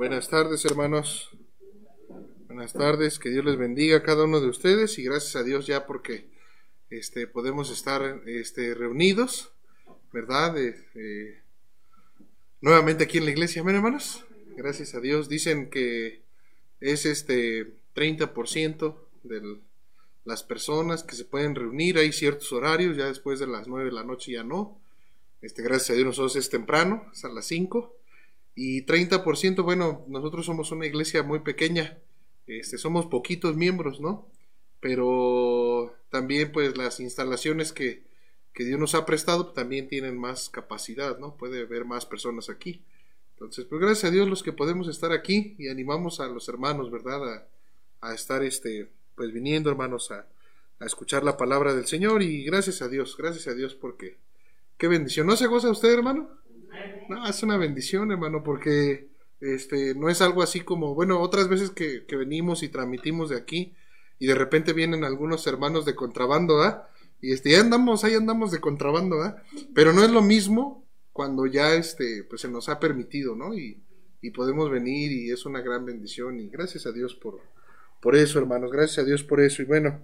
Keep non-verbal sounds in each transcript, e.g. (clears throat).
Buenas tardes, hermanos. Buenas tardes, que Dios les bendiga a cada uno de ustedes y gracias a Dios ya porque este, podemos estar este, reunidos, ¿verdad? Eh, nuevamente aquí en la iglesia, ¿ven, hermanos? Gracias a Dios. Dicen que es este 30% de las personas que se pueden reunir. Hay ciertos horarios, ya después de las 9 de la noche ya no. Este, gracias a Dios nosotros es temprano, es a las 5. Y 30%, bueno, nosotros somos una iglesia muy pequeña, este, somos poquitos miembros, ¿no? Pero también pues las instalaciones que, que Dios nos ha prestado también tienen más capacidad, ¿no? Puede haber más personas aquí. Entonces, pues gracias a Dios los que podemos estar aquí y animamos a los hermanos, ¿verdad? A, estar, este, pues viniendo, hermanos, a, a escuchar la palabra del Señor y gracias a Dios, gracias a Dios porque qué bendición. ¿No se goza usted, hermano? No, es una bendición, hermano, porque este no es algo así como, bueno, otras veces que, venimos y transmitimos de aquí y de repente vienen algunos hermanos de contrabando, ¿ah? Y este, ya andamos, ahí andamos de contrabando, ¿ah? Pero no es lo mismo cuando ya este, pues se nos ha permitido, ¿no? Y, y podemos venir y es una gran bendición y gracias a Dios por, por eso, hermanos, gracias a Dios por eso y bueno,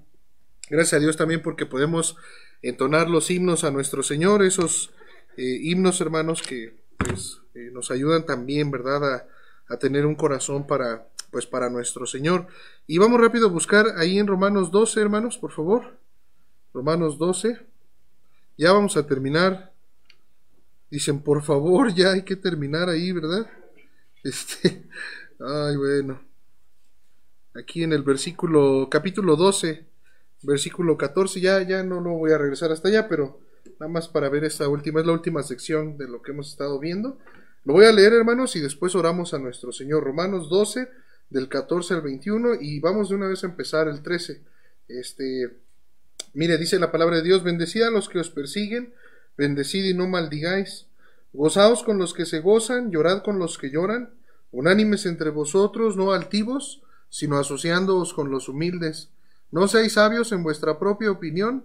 gracias a Dios también porque podemos entonar los himnos a nuestro Señor, esos eh, himnos, hermanos, que pues eh, nos ayudan también, ¿verdad?, a, tener un corazón para, pues, para nuestro Señor. Y vamos rápido a buscar ahí en Romanos 12, hermanos, por favor. Romanos 12. Ya vamos a terminar. Dicen, por favor, ya hay que terminar ahí, ¿verdad? Este, (laughs) ay, bueno. Aquí en el versículo, capítulo 12, versículo 14, ya, ya no lo voy a regresar hasta allá, pero nada más para ver esta última, es la última sección de lo que hemos estado viendo. Lo voy a leer, hermanos, y después oramos a nuestro Señor. Romanos 12, del 14 al 21, y vamos de una vez a empezar el 13. Este, mire, dice la palabra de Dios, bendecid a los que os persiguen, bendecid y no maldigáis. Gozaos con los que se gozan, llorad con los que lloran, unánimes entre vosotros, no altivos, sino asociándoos con los humildes. No seáis sabios en vuestra propia opinión,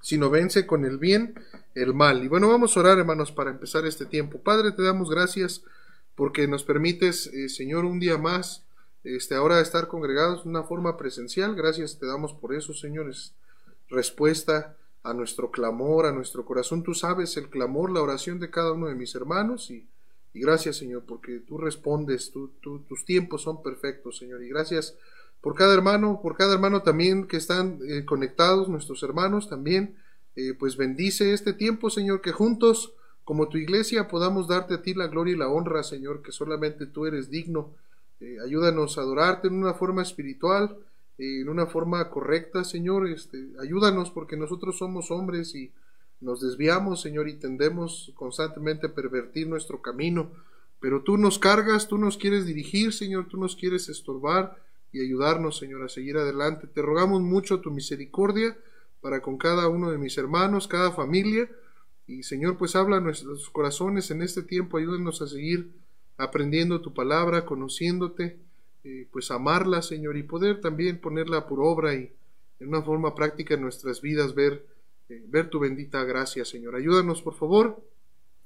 sino vence con el bien el mal. Y bueno, vamos a orar, hermanos, para empezar este tiempo. Padre, te damos gracias porque nos permites, eh, Señor, un día más, este, ahora estar congregados de una forma presencial. Gracias te damos por eso, Señor. Es respuesta a nuestro clamor, a nuestro corazón. Tú sabes el clamor, la oración de cada uno de mis hermanos y, gracias, Señor, porque tú respondes, tus tiempos son perfectos, Señor. Y gracias por cada hermano, por cada hermano también que están eh, conectados, nuestros hermanos también, eh, pues bendice este tiempo, Señor, que juntos, como tu iglesia, podamos darte a ti la gloria y la honra, Señor, que solamente tú eres digno. Eh, ayúdanos a adorarte en una forma espiritual, en una forma correcta, Señor. Este, ayúdanos porque nosotros somos hombres y nos desviamos, Señor, y tendemos constantemente a pervertir nuestro camino. Pero tú nos cargas, tú nos quieres dirigir, Señor, tú nos quieres estorbar y ayudarnos, Señor, a seguir adelante. Te rogamos mucho tu misericordia para con cada uno de mis hermanos, cada familia. Y Señor, pues habla a nuestros corazones en este tiempo, ayúdanos a seguir aprendiendo tu palabra, conociéndote, eh, pues amarla, Señor, y poder también ponerla por obra y en una forma práctica en nuestras vidas ver, eh, ver tu bendita gracia, Señor. Ayúdanos, por favor.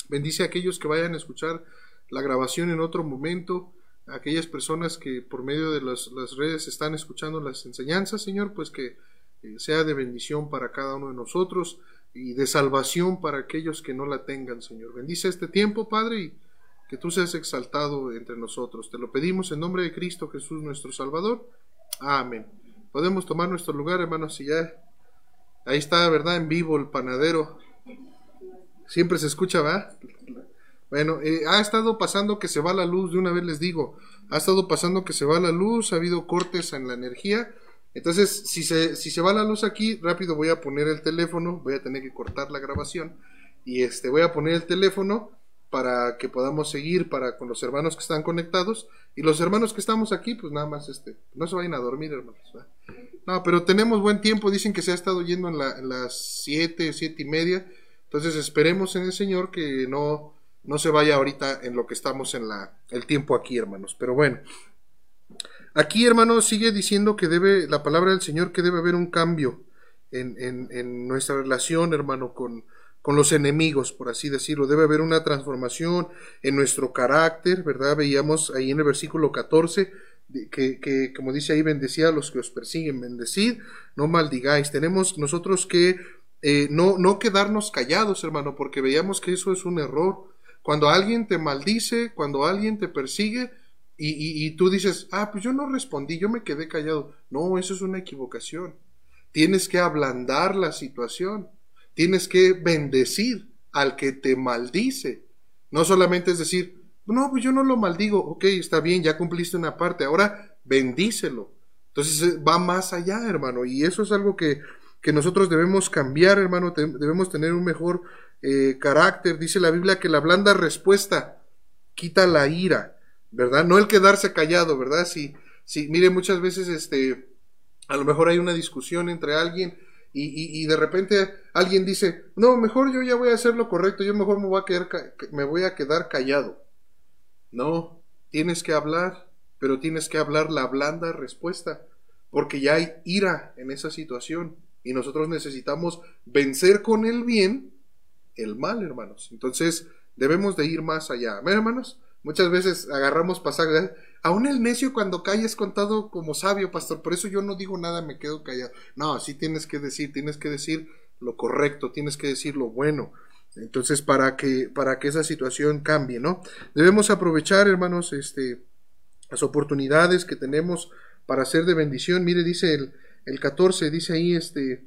Bendice a aquellos que vayan a escuchar la grabación en otro momento aquellas personas que por medio de las, redes están escuchando las enseñanzas, Señor, pues que eh, sea de bendición para cada uno de nosotros y de salvación para aquellos que no la tengan, Señor. Bendice este tiempo, Padre, y que tú seas exaltado entre nosotros. Te lo pedimos en nombre de Cristo Jesús, nuestro Salvador. Amén. Podemos tomar nuestro lugar, hermanos, y ya. Ahí está, ¿verdad? En vivo el panadero. Siempre se escucha, ¿va? Bueno, eh, ha estado pasando que se va la luz, de una vez les digo, ha estado pasando que se va la luz, ha habido cortes en la energía. Entonces, si se, si se va la luz aquí, rápido voy a poner el teléfono, voy a tener que cortar la grabación y este voy a poner el teléfono para que podamos seguir para con los hermanos que están conectados y los hermanos que estamos aquí, pues nada más este, no se vayan a dormir, hermanos. No, pero tenemos buen tiempo, dicen que se ha estado yendo en, la, en las siete, siete y media, entonces esperemos en el Señor que no, no se vaya ahorita en lo que estamos en la, el tiempo aquí, hermanos. Pero bueno, aquí, hermanos, sigue diciendo que debe, la palabra del Señor, que debe haber un cambio en, en, nuestra relación, hermano, con, con los enemigos, por así decirlo. Debe haber una transformación en nuestro carácter, ¿verdad? Veíamos ahí en el versículo 14 que, que, como dice ahí, bendecid a los que os persiguen, bendecid, no maldigáis. Tenemos nosotros que eh, no, no quedarnos callados, hermano, porque veíamos que eso es un error. Cuando alguien te maldice, cuando alguien te persigue y, tú dices, ah, pues yo no respondí, yo me quedé callado. No, eso es una equivocación. Tienes que ablandar la situación. Tienes que bendecir al que te maldice. No solamente es decir, no, pues yo no lo maldigo. Ok, está bien, ya cumpliste una parte. Ahora bendícelo. Entonces eh, va más allá, hermano. Y eso es algo que, que nosotros debemos cambiar, hermano. Debemos tener un mejor eh, carácter. Dice la Biblia que la blanda respuesta quita la ira, ¿verdad? No el quedarse callado, ¿verdad? Si, si, mire, muchas veces, este, a lo mejor hay una discusión entre alguien y, de repente alguien dice, no, mejor yo ya voy a hacer lo correcto, yo mejor me voy a quedar, me voy a quedar callado. No, tienes que hablar, pero tienes que hablar la blanda respuesta, porque ya hay ira en esa situación y nosotros necesitamos vencer con el bien el mal, hermanos. Entonces, debemos de ir más allá. hermanos? Muchas veces agarramos pasajes. Aún el necio cuando cae es contado como sabio, pastor. Por eso yo no digo nada, me quedo callado. No, sí tienes que decir, tienes que decir lo correcto, tienes que decir lo bueno. Entonces, para que, para que esa situación cambie, ¿no? Debemos aprovechar, hermanos, este, las oportunidades que tenemos para hacer de bendición. Mire, dice el, el 14, dice ahí, este,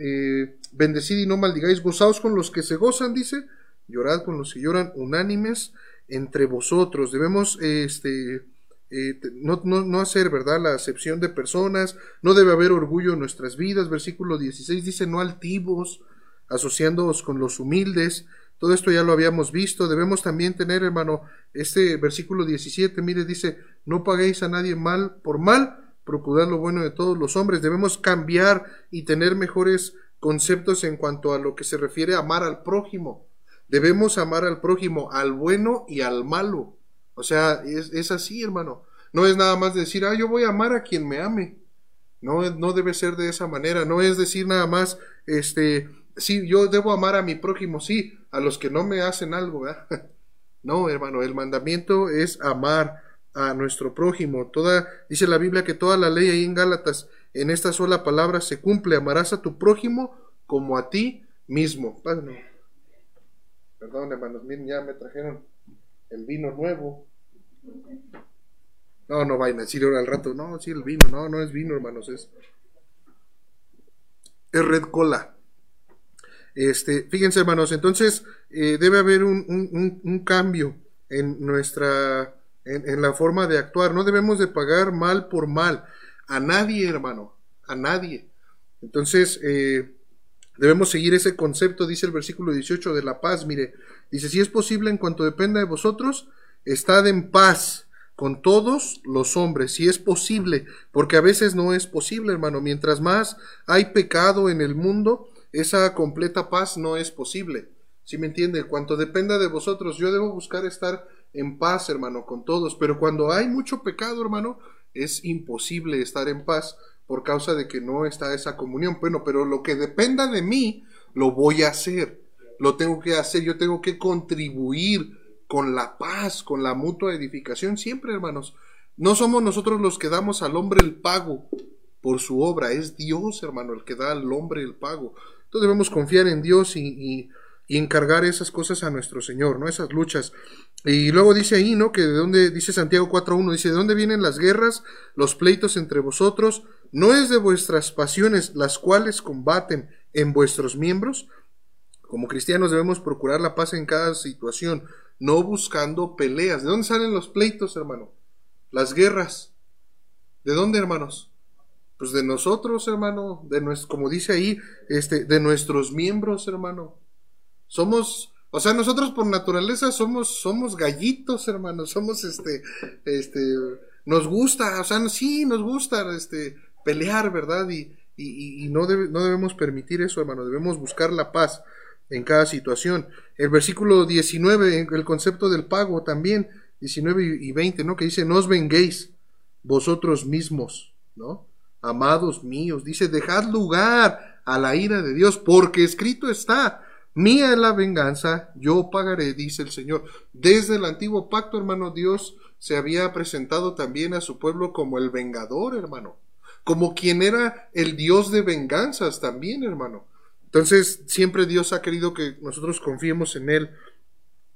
eh, bendecid y no maldigáis, gozaos con los que se gozan, dice, llorad con los que lloran, unánimes entre vosotros. Debemos, este, eh, no, no, no, hacer, ¿verdad?, la acepción de personas, no debe haber orgullo en nuestras vidas. Versículo 16 dice, no altivos, asociándoos con los humildes. Todo esto ya lo habíamos visto. Debemos también tener, hermano, este versículo 17, mire, dice, no paguéis a nadie mal por mal, procurad lo bueno de todos los hombres. Debemos cambiar y tener mejores conceptos en cuanto a lo que se refiere a amar al prójimo. Debemos amar al prójimo, al bueno y al malo. O sea, es, es así, hermano. No es nada más decir, ah, yo voy a amar a quien me ame. No, no debe ser de esa manera. No es decir nada más, este, sí, yo debo amar a mi prójimo, sí, a los que no me hacen algo, (laughs) No, hermano, el mandamiento es amar a nuestro prójimo. Toda, dice la Biblia que toda la ley ahí en Gálatas, en esta sola palabra se cumple, amarás a tu prójimo como a ti mismo. Perdón, hermanos, miren, ya me trajeron el vino nuevo. No, no vayan a decir ahora al rato, no, sí, el vino, no, no es vino, hermanos, es, es red cola. Este, fíjense, hermanos, entonces eh, debe haber un, cambio en nuestra, en, la forma de actuar. No debemos de pagar mal por mal. A nadie, hermano, a nadie. Entonces, eh, debemos seguir ese concepto, dice el versículo 18 de la paz. Mire, dice, si es posible, en cuanto dependa de vosotros, estad en paz con todos los hombres, si es posible, porque a veces no es posible, hermano. Mientras más hay pecado en el mundo, esa completa paz no es posible. Si me entiende? Cuanto dependa de vosotros, yo debo buscar estar en paz, hermano, con todos. Pero cuando hay mucho pecado, hermano, es imposible estar en paz por causa de que no está esa comunión. Bueno, pero lo que dependa de mí, lo voy a hacer. Lo tengo que hacer. Yo tengo que contribuir con la paz, con la mutua edificación. Siempre, hermanos. No somos nosotros los que damos al hombre el pago por su obra. Es Dios, hermano, el que da al hombre el pago. Entonces debemos confiar en Dios y, encargar esas cosas a nuestro Señor, ¿no? Esas luchas. Y luego dice ahí, ¿no? Que de dónde, dice Santiago 4.1, dice, ¿de dónde vienen las guerras, los pleitos entre vosotros? ¿No es de vuestras pasiones las cuales combaten en vuestros miembros? Como cristianos debemos procurar la paz en cada situación, no buscando peleas. ¿De dónde salen los pleitos, hermano? Las guerras. ¿De dónde, hermanos? pues de nosotros, hermano, de nuestro, como dice ahí, este, de nuestros miembros, hermano. Somos, O sea, nosotros por naturaleza somos, somos gallitos, hermanos, somos este, este, nos gusta, o sea, sí, nos gusta, este, pelear, ¿verdad? Y, y, y no, no debemos permitir eso, hermano, debemos buscar la paz en cada situación. El versículo 19, el concepto del pago también, 19 y 20, ¿no? Que dice, no os venguéis vosotros mismos, ¿no? Amados míos, dice, dejad lugar a la ira de Dios, porque escrito está, Mía es la venganza, yo pagaré, dice el Señor. Desde el antiguo pacto, hermano, Dios se había presentado también a su pueblo como el vengador, hermano. Como quien era el Dios de venganzas también, hermano. Entonces, siempre Dios ha querido que nosotros confiemos en Él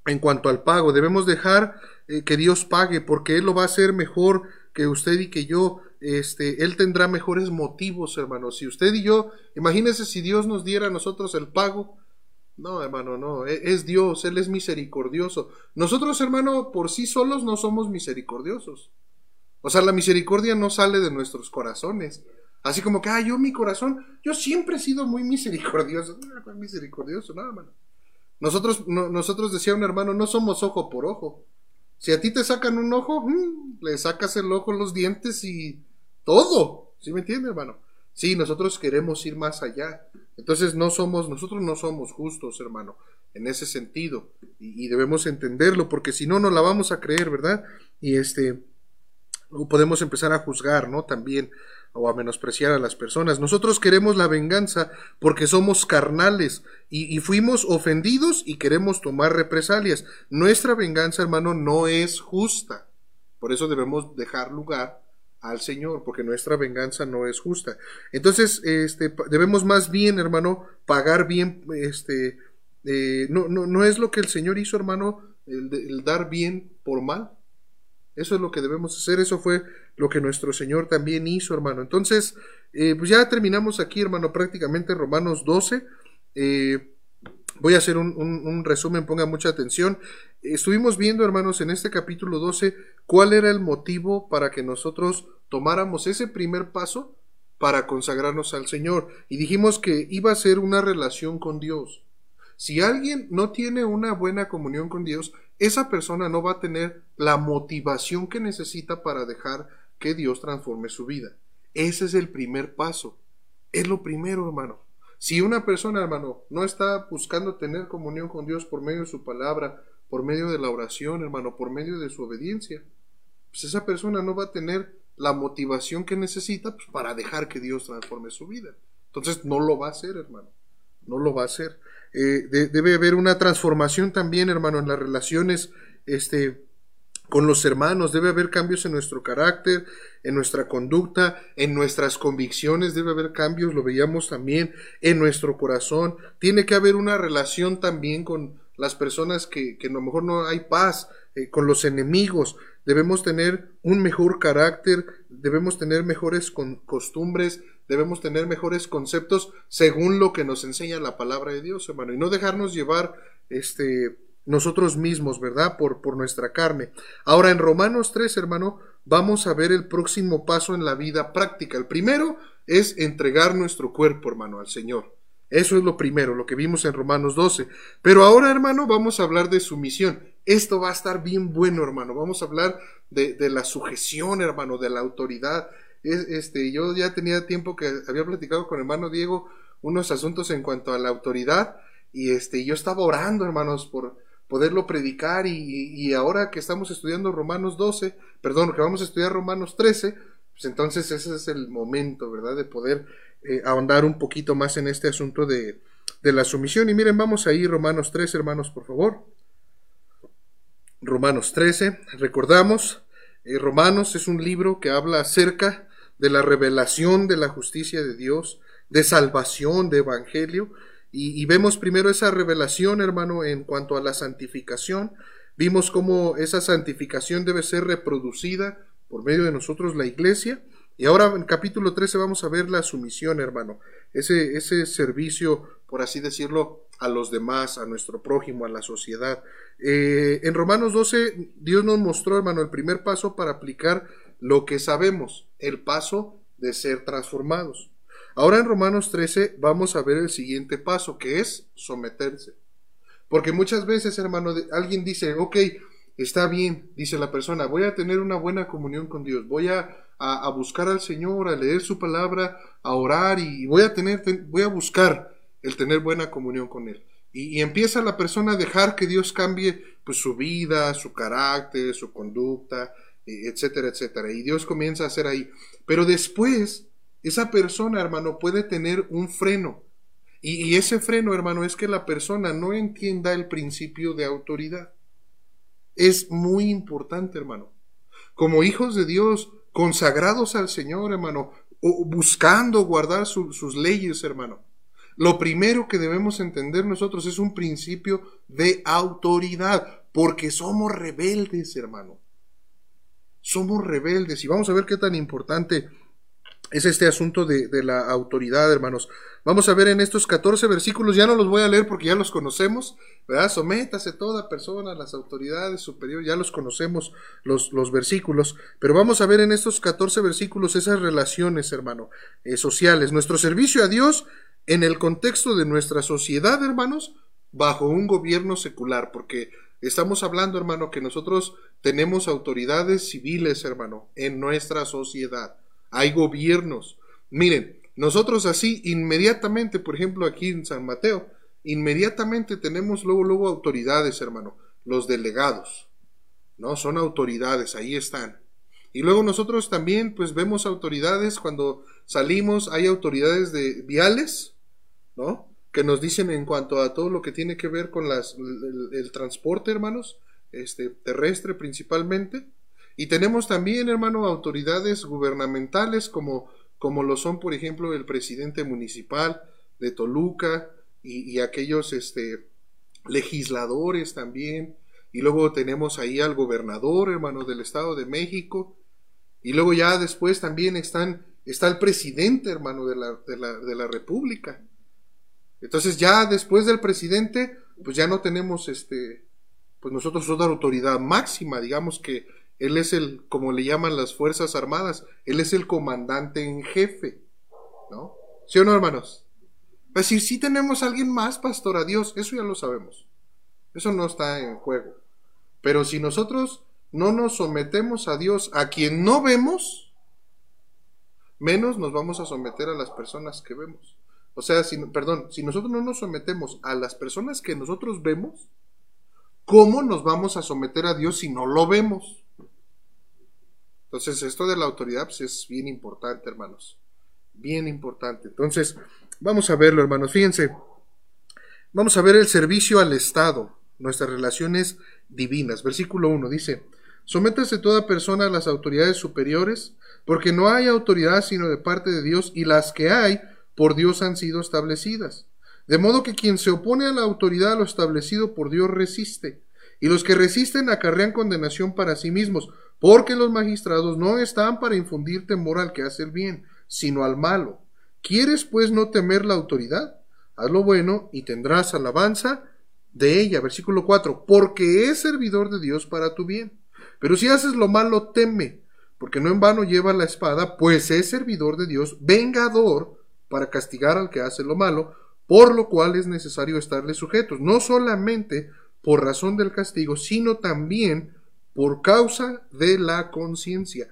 en cuanto al pago. Debemos dejar eh, que Dios pague, porque Él lo va a hacer mejor que usted y que yo. Este, Él tendrá mejores motivos, hermano. Si usted y yo, imagínese si Dios nos diera a nosotros el pago, no, hermano, no, e-, es Dios, Él es misericordioso. Nosotros, hermano, por sí solos no somos misericordiosos. O sea, la misericordia no sale de nuestros corazones. Así como que, ah, yo mi corazón, yo siempre he sido muy misericordioso. (laughs) No, misericordioso, no, hermano. Nosotros, nosotros decía un hermano, no somos ojo por ojo. Si a ti te sacan un ojo, mm, le sacas el ojo, los dientes y todo. ¿Sí me entiende, hermano? Sí, nosotros queremos ir más allá. Entonces no somos, nosotros no somos justos, hermano, en ese sentido. Y, debemos entenderlo, porque si no, no la vamos a creer, ¿verdad? Y este, podemos empezar a juzgar, ¿no? También, o a menospreciar a las personas. Nosotros queremos la venganza porque somos carnales y, y fuimos ofendidos y queremos tomar represalias. Nuestra venganza, hermano, no es justa. Por eso debemos dejar lugar al Señor, porque nuestra venganza no es justa. Entonces, este, debemos más bien, hermano, pagar bien, este, eh, no, no, no, es lo que el Señor hizo, hermano, el, dar bien por mal. Eso es lo que debemos hacer, eso fue lo que nuestro Señor también hizo, hermano. Entonces, eh, pues ya terminamos aquí, hermano, prácticamente Romanos 12. Eh, Voy a hacer un, resumen, ponga mucha atención. Estuvimos viendo, hermanos, en este capítulo 12, cuál era el motivo para que nosotros tomáramos ese primer paso para consagrarnos al Señor. Y dijimos que iba a ser una relación con Dios. Si alguien no tiene una buena comunión con Dios, esa persona no va a tener la motivación que necesita para dejar que Dios transforme su vida. Ese es el primer paso. Es lo primero, hermano. Si una persona, hermano, no está buscando tener comunión con Dios por medio de su palabra, por medio de la oración, hermano, por medio de su obediencia, pues esa persona no va a tener la motivación que necesita pues, para dejar que Dios transforme su vida. Entonces no lo va a hacer, hermano. No lo va a hacer. Eh, debe haber una transformación también, hermano, en las relaciones este, con los hermanos, debe haber cambios en nuestro carácter, en nuestra conducta, en nuestras convicciones, debe haber cambios, lo veíamos también en nuestro corazón. Tiene que haber una relación también con las personas que, que a lo mejor no hay paz, eh, con los enemigos. Debemos tener un mejor carácter, debemos tener mejores costumbres, debemos tener mejores conceptos según lo que nos enseña la palabra de Dios, hermano, y no dejarnos llevar este nosotros mismos, ¿verdad? Por, por nuestra carne. Ahora en Romanos 3, hermano, vamos a ver el próximo paso en la vida práctica. El primero es entregar nuestro cuerpo, hermano, al Señor. Eso es lo primero, lo que vimos en Romanos 12. Pero ahora, hermano, vamos a hablar de sumisión. Esto va a estar bien bueno, hermano. Vamos a hablar de, de la sujeción, hermano, de la autoridad. este, yo ya tenía tiempo que había platicado con hermano Diego unos asuntos en cuanto a la autoridad y este, yo estaba orando, hermanos, por, poderlo predicar y, ahora que estamos estudiando Romanos 12, perdón, que vamos a estudiar Romanos 13, pues entonces ese es el momento, ¿verdad? De poder eh, ahondar un poquito más en este asunto de, de la sumisión. Y miren, vamos ahí, Romanos 13, hermanos, por favor. Romanos 13, recordamos, eh, Romanos es un libro que habla acerca de la revelación de la justicia de Dios, de salvación, de evangelio, y, vemos primero esa revelación, hermano, en cuanto a la santificación. Vimos cómo esa santificación debe ser reproducida por medio de nosotros, la iglesia. Y ahora en capítulo 13 vamos a ver la sumisión, hermano. Ese, ese servicio, por así decirlo, a los demás, a nuestro prójimo, a la sociedad. Eh, en Romanos 12, Dios nos mostró, hermano, el primer paso para aplicar lo que sabemos, el paso de ser transformados. Ahora en Romanos 13 vamos a ver el siguiente paso, que es someterse. Porque muchas veces, hermano, alguien dice, ok, está bien, dice la persona, voy a tener una buena comunión con Dios, voy a, a, buscar al Señor, a leer su palabra, a orar y voy a tener, voy a buscar el tener buena comunión con Él. Y, empieza la persona a dejar que Dios cambie pues, su vida, su carácter, su conducta, e, etcétera, etcétera. Y Dios comienza a hacer ahí. Pero después, esa persona, hermano, puede tener un freno. Y, ese freno, hermano, es que la persona no entienda el principio de autoridad. Es muy importante, hermano. Como hijos de Dios, consagrados al Señor, hermano, o buscando guardar sus leyes, hermano. Lo primero que debemos entender nosotros es un principio de autoridad, porque somos rebeldes, hermano. Somos rebeldes y vamos a ver qué tan importante es este asunto de, la autoridad, hermanos. Vamos a ver en estos 14 versículos, ya no los voy a leer porque ya los conocemos, ¿verdad? Sométase toda persona a las autoridades superiores, ya los conocemos los, los versículos, pero vamos a ver en estos 14 versículos esas relaciones, hermano, eh, sociales. Nuestro servicio a Dios en el contexto de nuestra sociedad, hermanos, bajo un gobierno secular, porque estamos hablando, hermano, que nosotros tenemos autoridades civiles, hermano, en nuestra sociedad. Hay gobiernos. Miren, nosotros así inmediatamente, por ejemplo, aquí en San Mateo, inmediatamente tenemos luego, luego autoridades, hermano, los delegados, ¿no? Son autoridades, ahí están. Y luego nosotros también, pues vemos autoridades cuando salimos, hay autoridades de viales, ¿no? Que nos dicen en cuanto a todo lo que tiene que ver con las, el, transporte, hermanos, este, terrestre principalmente. Y tenemos también, hermano, autoridades gubernamentales como, como lo son, por ejemplo, el presidente municipal de Toluca y, y aquellos este, legisladores también. Y luego tenemos ahí al gobernador, hermano, del Estado de México. Y luego ya después también están, está el presidente, hermano, de la, de la, de la República. Entonces ya después del presidente, pues ya no tenemos este, pues nosotros otra autoridad máxima, digamos que él es el, como le llaman las Fuerzas Armadas, él es el comandante en jefe, ¿no? ¿Sí o no, hermanos? Pues si sí tenemos a alguien más, pastor, a Dios, eso ya lo sabemos. Eso no está en juego. Pero si nosotros no nos sometemos a Dios, a quien no vemos, menos nos vamos a someter a las personas que vemos. O sea, si, perdón, si nosotros no nos sometemos a las personas que nosotros vemos, ¿cómo nos vamos a someter a Dios si no lo vemos? Entonces, esto de la autoridad pues, es bien importante, hermanos. Bien importante. Entonces, vamos a verlo, hermanos. Fíjense, vamos a ver el servicio al Estado, nuestras relaciones divinas. Versículo 1 dice, sométase toda persona a las autoridades superiores, porque no hay autoridad sino de parte de Dios, y las que hay por Dios han sido establecidas. De modo que quien se opone a la autoridad a lo establecido por Dios resiste, y los que resisten acarrean condenación para sí mismos, porque los magistrados no están para infundir temor al que hace el bien, sino al malo. ¿Quieres pues no temer la autoridad? Haz lo bueno y tendrás alabanza de ella. Versículo 4. Porque es servidor de Dios para tu bien. Pero si haces lo malo, teme, porque no en vano lleva la espada, pues es servidor de Dios, vengador para castigar al que hace lo malo, por lo cual es necesario estarle sujetos, no solamente por razón del castigo, sino también por causa de la conciencia.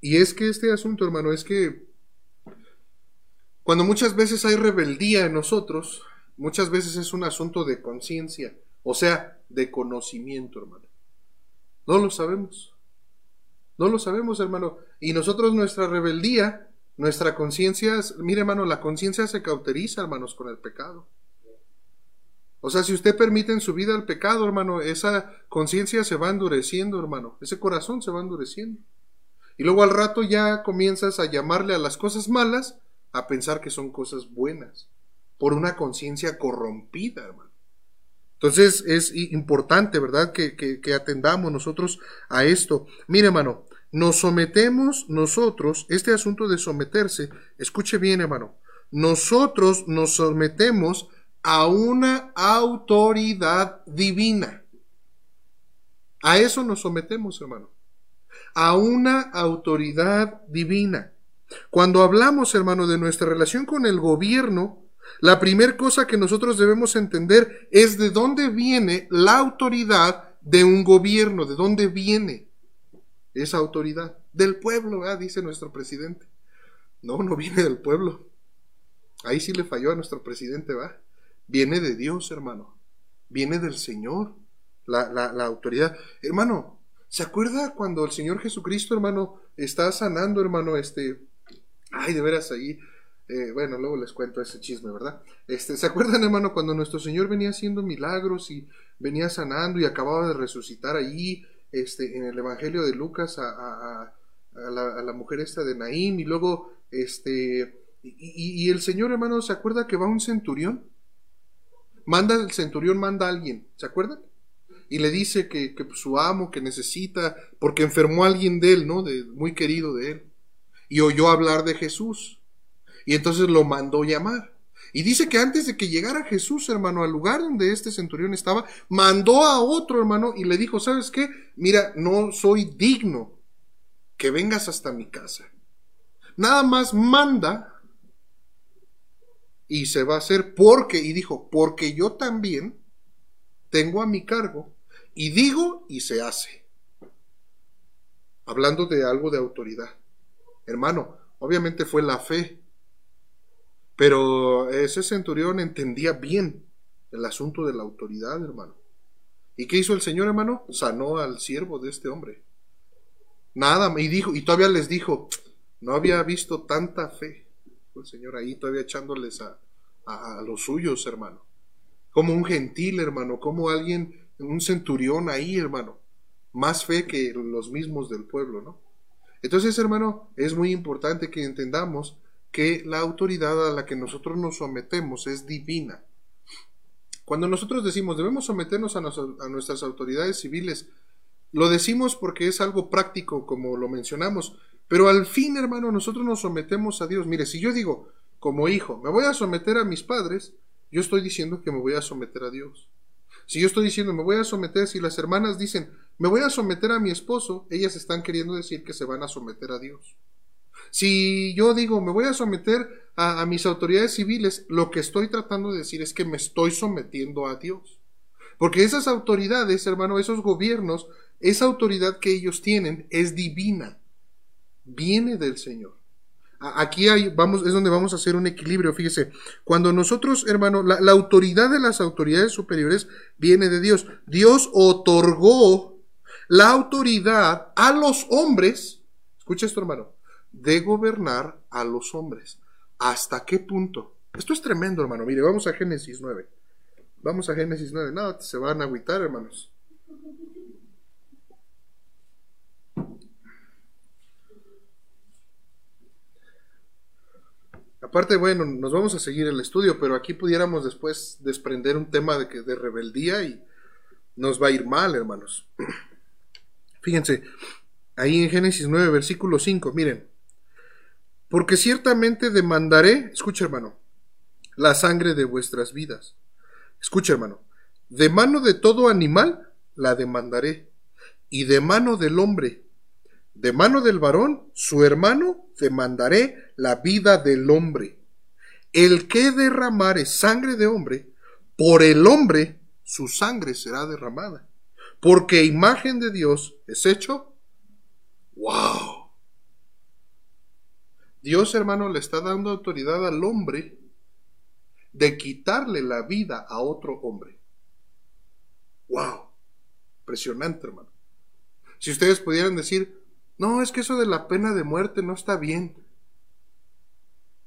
Y es que este asunto, hermano, es que cuando muchas veces hay rebeldía en nosotros, muchas veces es un asunto de conciencia, o sea, de conocimiento, hermano. No lo sabemos. No lo sabemos, hermano. Y nosotros nuestra rebeldía nuestra conciencia, mire hermano, la conciencia se cauteriza, hermanos, con el pecado. O sea, si usted permite en su vida el pecado, hermano, esa conciencia se va endureciendo, hermano. Ese corazón se va endureciendo. Y luego al rato ya comienzas a llamarle a las cosas malas a pensar que son cosas buenas. Por una conciencia corrompida, hermano. Entonces es importante, ¿verdad? Que, que, atendamos nosotros a esto. Mire, hermano, nos sometemos nosotros, este asunto de someterse, escuche bien hermano, nosotros nos sometemos a una autoridad divina. A eso nos sometemos, hermano. A una autoridad divina. Cuando hablamos, hermano, de nuestra relación con el gobierno, La primera cosa que nosotros debemos entender es de dónde viene la autoridad de un gobierno, de dónde viene esa autoridad. Del pueblo, dice nuestro presidente. No, no viene del pueblo. Ahí sí le falló a nuestro presidente, va. Viene de Dios, hermano. Viene del Señor, la, la autoridad. Hermano, ¿se acuerda cuando el Señor Jesucristo, hermano, está sanando, hermano, este... Ay, de veras ahí eh, bueno, luego les cuento ese chisme, ¿verdad? Este, ¿Se acuerdan, hermano, cuando nuestro Señor venía haciendo milagros y venía sanando y acababa de resucitar ahí, este, en el Evangelio de Lucas a, la, mujer esta de Naim y luego, este, y, el Señor, hermano, ¿se acuerda que va un centurión? Manda, el centurión manda a alguien, ¿se acuerdan? Y le dice que, que su amo, que necesita, porque enfermó a alguien de él, ¿no? De, muy querido de él. Y oyó hablar de Jesús. Y entonces lo mandó llamar. Y dice que antes de que llegara Jesús, hermano, al lugar donde este centurión estaba, mandó a otro hermano y le dijo, ¿sabes qué? Mira, no soy digno que vengas hasta mi casa. Nada más manda y se va a hacer porque, y dijo, porque yo también tengo a mi cargo y digo y se hace. Hablando de algo de autoridad. Hermano, obviamente fue la fe pero ese centurión entendía bien el asunto de la autoridad, hermano. ¿Y qué hizo el Señor, hermano? Sanó al siervo de este hombre. Nada, y dijo, y todavía les dijo, no había visto tanta fe. El Señor ahí todavía echándoles a, a, los suyos, hermano. Como un gentil, hermano, como alguien, un centurión ahí, hermano. Más fe que los mismos del pueblo, ¿no? Entonces, hermano, es muy importante que entendamos que la autoridad a la que nosotros nos sometemos es divina. Cuando nosotros decimos debemos someternos a, nuestras autoridades civiles, lo decimos porque es algo práctico, como lo mencionamos, pero al fin, hermano, nosotros nos sometemos a Dios. Mire, si yo digo, como hijo, me voy a someter a mis padres, yo estoy diciendo que me voy a someter a Dios. Si yo estoy diciendo me voy a someter, si las hermanas dicen me voy a someter a mi esposo, ellas están queriendo decir que se van a someter a Dios. Si yo digo, me voy a someter a, mis autoridades civiles, lo que estoy tratando de decir es que me estoy sometiendo a Dios. Porque esas autoridades, hermano, esos gobiernos, esa autoridad que ellos tienen es divina, viene del Señor. Aquí hay, vamos, es donde vamos a hacer un equilibrio. Fíjese, cuando nosotros, hermano, la, autoridad de las autoridades superiores viene de Dios. Dios otorgó la autoridad a los hombres. Escucha esto, hermano de gobernar a los hombres. ¿Hasta qué punto? Esto es tremendo, hermano. Mire, vamos a Génesis 9. Vamos a Génesis 9. No, se van a agüitar, hermanos. Aparte, bueno, nos vamos a seguir el estudio, pero aquí pudiéramos después desprender un tema de, que, de rebeldía y nos va a ir mal, hermanos. (clears throat) Fíjense, ahí en Génesis 9, versículo 5, miren. Porque ciertamente demandaré, escucha hermano, la sangre de vuestras vidas. Escucha hermano, de mano de todo animal la demandaré, y de mano del hombre, de mano del varón, su hermano, demandaré la vida del hombre. El que derramare sangre de hombre, por el hombre su sangre será derramada. Porque imagen de Dios es hecho. ¡Wow! Dios, hermano, le está dando autoridad al hombre de quitarle la vida a otro hombre. ¡Wow! Impresionante, hermano. Si ustedes pudieran decir, no, es que eso de la pena de muerte no está bien.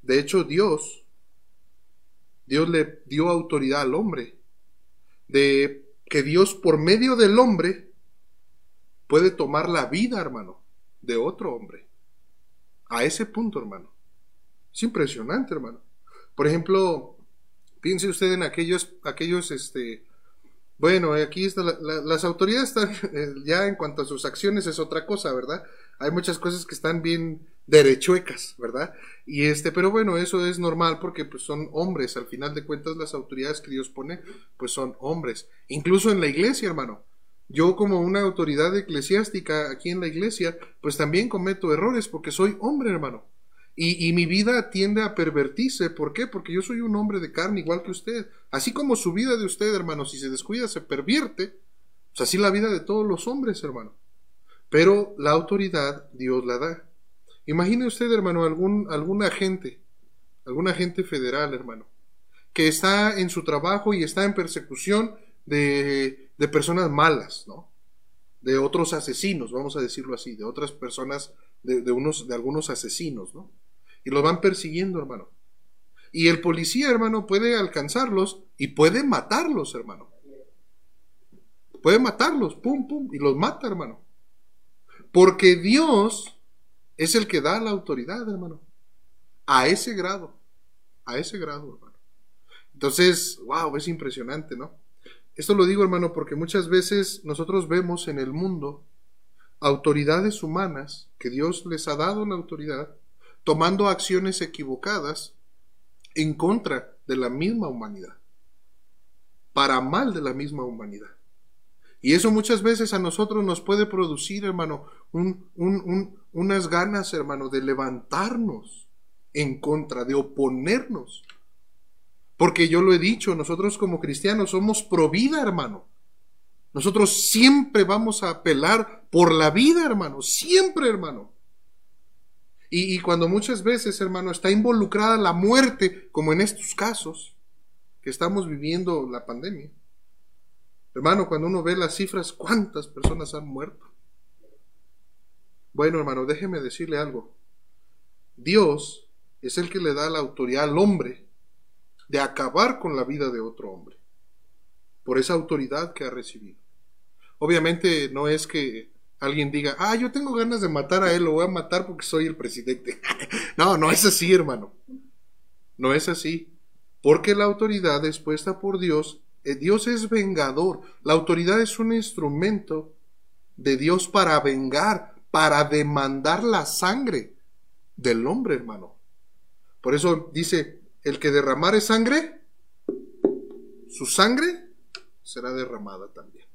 De hecho, Dios, Dios le dio autoridad al hombre, de que Dios por medio del hombre puede tomar la vida, hermano, de otro hombre. A ese punto, hermano. Es impresionante, hermano. Por ejemplo, piense usted en aquellos, aquellos, este, bueno, aquí está, las autoridades están, (laughs) eh, ya en cuanto a sus acciones es otra cosa, ¿verdad? Hay muchas cosas que están bien derechuecas, ¿verdad? Y este, pero bueno, eso es normal porque pues son hombres, al final de cuentas las autoridades que Dios pone, pues son hombres. Incluso en la iglesia, hermano. Yo como una autoridad eclesiástica aquí en la iglesia, pues también cometo errores porque soy hombre, hermano. Y, y, mi vida tiende a pervertirse. ¿Por qué? Porque yo soy un hombre de carne igual que usted. Así como su vida de usted, hermano, si se descuida, se pervierte. Pues así la vida de todos los hombres, hermano. Pero la autoridad Dios la da. Imagine usted, hermano, algún, algún agente, algún agente federal, hermano, que está en su trabajo y está en persecución de, de personas malas, ¿no? De otros asesinos, vamos a decirlo así, de otras personas, de, de, unos, de algunos asesinos, ¿no? Y los van persiguiendo, hermano. Y el policía, hermano, puede alcanzarlos y puede matarlos, hermano. Puede matarlos, pum, pum, y los mata, hermano. Porque Dios es el que da la autoridad, hermano. A ese grado. A ese grado, hermano. Entonces, wow, es impresionante, ¿no? Esto lo digo, hermano, porque muchas veces nosotros vemos en el mundo autoridades humanas que Dios les ha dado la autoridad tomando acciones equivocadas en contra de la misma humanidad, para mal de la misma humanidad. Y eso muchas veces a nosotros nos puede producir, hermano, unas ganas, hermano, de levantarnos en contra, de oponernos. Porque yo lo he dicho, nosotros como cristianos somos pro vida, hermano. Nosotros siempre vamos a apelar por la vida, hermano. Siempre, hermano. Y, y, cuando muchas veces, hermano, está involucrada la muerte, como en estos casos que estamos viviendo la pandemia, Hermano, cuando uno ve las cifras, ¿cuántas personas han muerto? Bueno, hermano, déjeme decirle algo. Dios es el que le da la autoridad al hombre de acabar con la vida de otro hombre, por esa autoridad que ha recibido. Obviamente no es que alguien diga, ah, yo tengo ganas de matar a él, lo voy a matar porque soy el presidente. (laughs) no, no es así, hermano. No es así. Porque la autoridad es puesta por Dios eh, Dios es vengador. La autoridad es un instrumento de Dios para vengar, para demandar la sangre del hombre, hermano. Por eso dice, el que derramare sangre, su sangre será derramada también.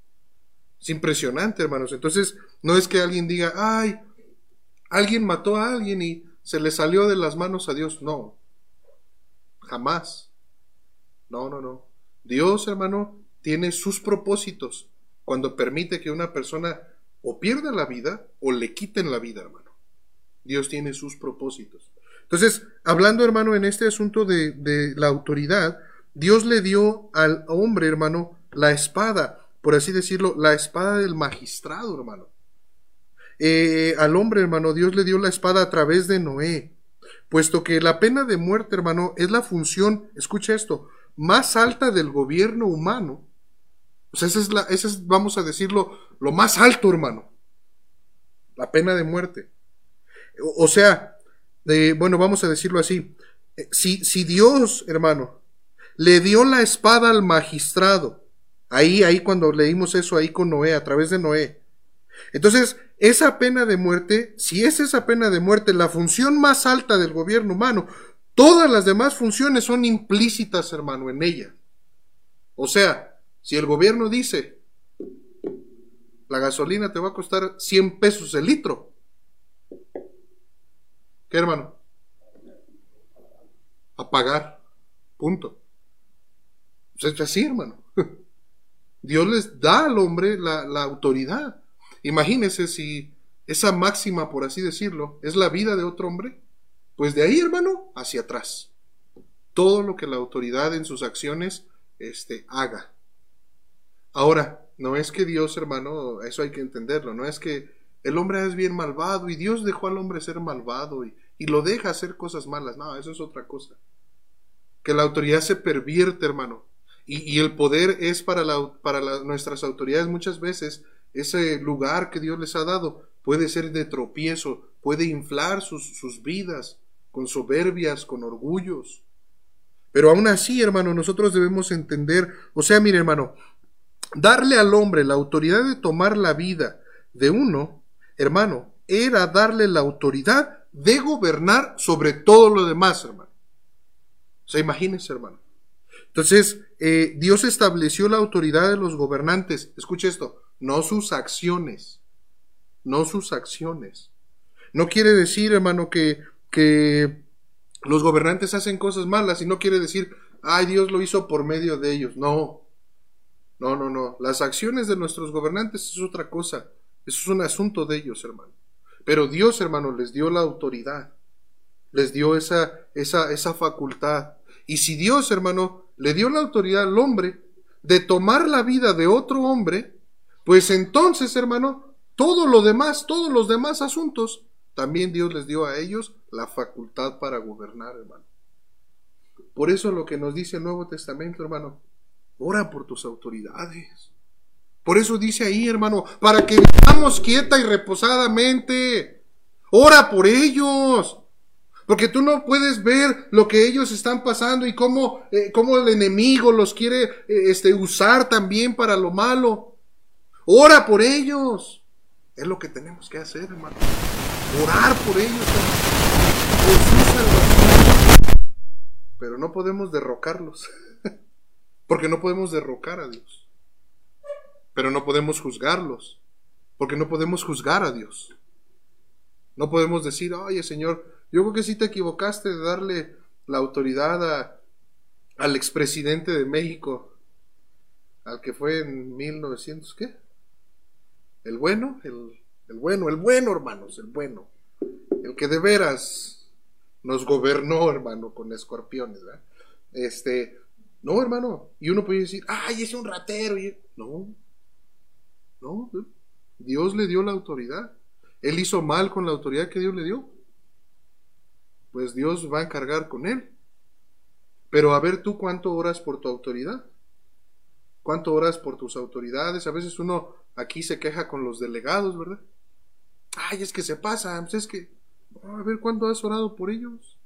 Es impresionante, hermanos. Entonces, no es que alguien diga, ay, alguien mató a alguien y se le salió de las manos a Dios. No, jamás. No, no, no. Dios, hermano, tiene sus propósitos cuando permite que una persona o pierda la vida o le quiten la vida, hermano. Dios tiene sus propósitos. Entonces, hablando, hermano, en este asunto de, la autoridad, Dios le dio al hombre, hermano, la espada, por así decirlo, la espada del magistrado, hermano. Eh, al hombre, hermano, Dios le dio la espada a través de Noé, puesto que la pena de muerte, hermano, es la función, escucha esto, más alta del gobierno humano. Sea, esa es, la, esa es, vamos a decirlo, lo más alto, hermano. La pena de muerte. O, sea, de, bueno, vamos a decirlo así. Eh, si, si Dios, hermano, le dio la espada al magistrado, ahí, ahí cuando leímos eso ahí con Noé, a través de Noé. Entonces, esa pena de muerte, si es esa pena de muerte la función más alta del gobierno humano, Todas las demás funciones son implícitas, hermano, en ella. O sea, si el gobierno dice, la gasolina te va a costar 100 pesos el litro. ¿Qué, hermano? A pagar. Punto. Pues es así, hermano. (laughs) Dios les da al hombre la, autoridad. Imagínese si esa máxima, por así decirlo, es la vida de otro hombre. Pues de ahí, hermano, hacia atrás. Todo lo que la autoridad en sus acciones este, haga. Ahora, no es que Dios, hermano, eso hay que entenderlo, no es que el hombre es bien malvado y Dios dejó al hombre ser malvado y, y lo deja hacer cosas malas. No, eso es otra cosa. Que la autoridad se pervierte, hermano. Y, y el poder es para, la, para nuestras autoridades muchas veces ese lugar que Dios les ha dado puede ser de tropiezo, puede inflar sus, sus vidas, con soberbias, con orgullos. Pero aún así, hermano, nosotros debemos entender, o sea, mire, hermano, darle al hombre la autoridad de tomar la vida de uno, hermano, era darle la autoridad de gobernar sobre todo lo demás, hermano. O sea, imagínense, hermano. Entonces, eh, Dios estableció la autoridad de los gobernantes. Escuche esto, no sus acciones, no sus acciones. No quiere decir, hermano, que que los gobernantes hacen cosas malas y no quiere decir, ay, Dios lo hizo por medio de ellos. No, no, no, no. Las acciones de nuestros gobernantes es otra cosa. Eso es un asunto de ellos, hermano. Pero Dios, hermano, les dio la autoridad. Les dio esa, esa, esa facultad. Y si Dios, hermano, le dio la autoridad al hombre de tomar la vida de otro hombre, pues entonces, hermano, todo lo demás, todos los demás asuntos, también Dios les dio a ellos la facultad para gobernar, hermano. Por eso lo que nos dice el Nuevo Testamento, hermano, ora por tus autoridades. Por eso dice ahí, hermano, para que vivamos quieta y reposadamente. Ora por ellos. Porque tú no puedes ver lo que ellos están pasando y cómo, eh, cómo el enemigo los quiere eh, este, usar también para lo malo. Ora por ellos. Es lo que tenemos que hacer, hermano. Orar por ellos, Pero no podemos derrocarlos. (laughs) Porque no podemos derrocar a Dios. Pero no podemos juzgarlos. Porque no podemos juzgar a Dios. No podemos decir, oye Señor, yo creo que sí te equivocaste de darle la autoridad al expresidente de México, al que fue en 1900, ¿qué? El bueno, el, el bueno, el bueno, hermanos, el bueno. El que de veras nos gobernó, hermano, con escorpiones, ¿verdad? Este, no, hermano. Y uno puede decir, ay, es un ratero. No, no. Dios le dio la autoridad. Él hizo mal con la autoridad que Dios le dio pues Dios va a encargar con él. Pero a ver tú cuánto oras por tu autoridad. ¿Cuánto oras por tus autoridades? A veces uno aquí se queja con los delegados, ¿verdad? Ay, es que se pasa, pues es que... A ver, ¿cuándo has orado por ellos?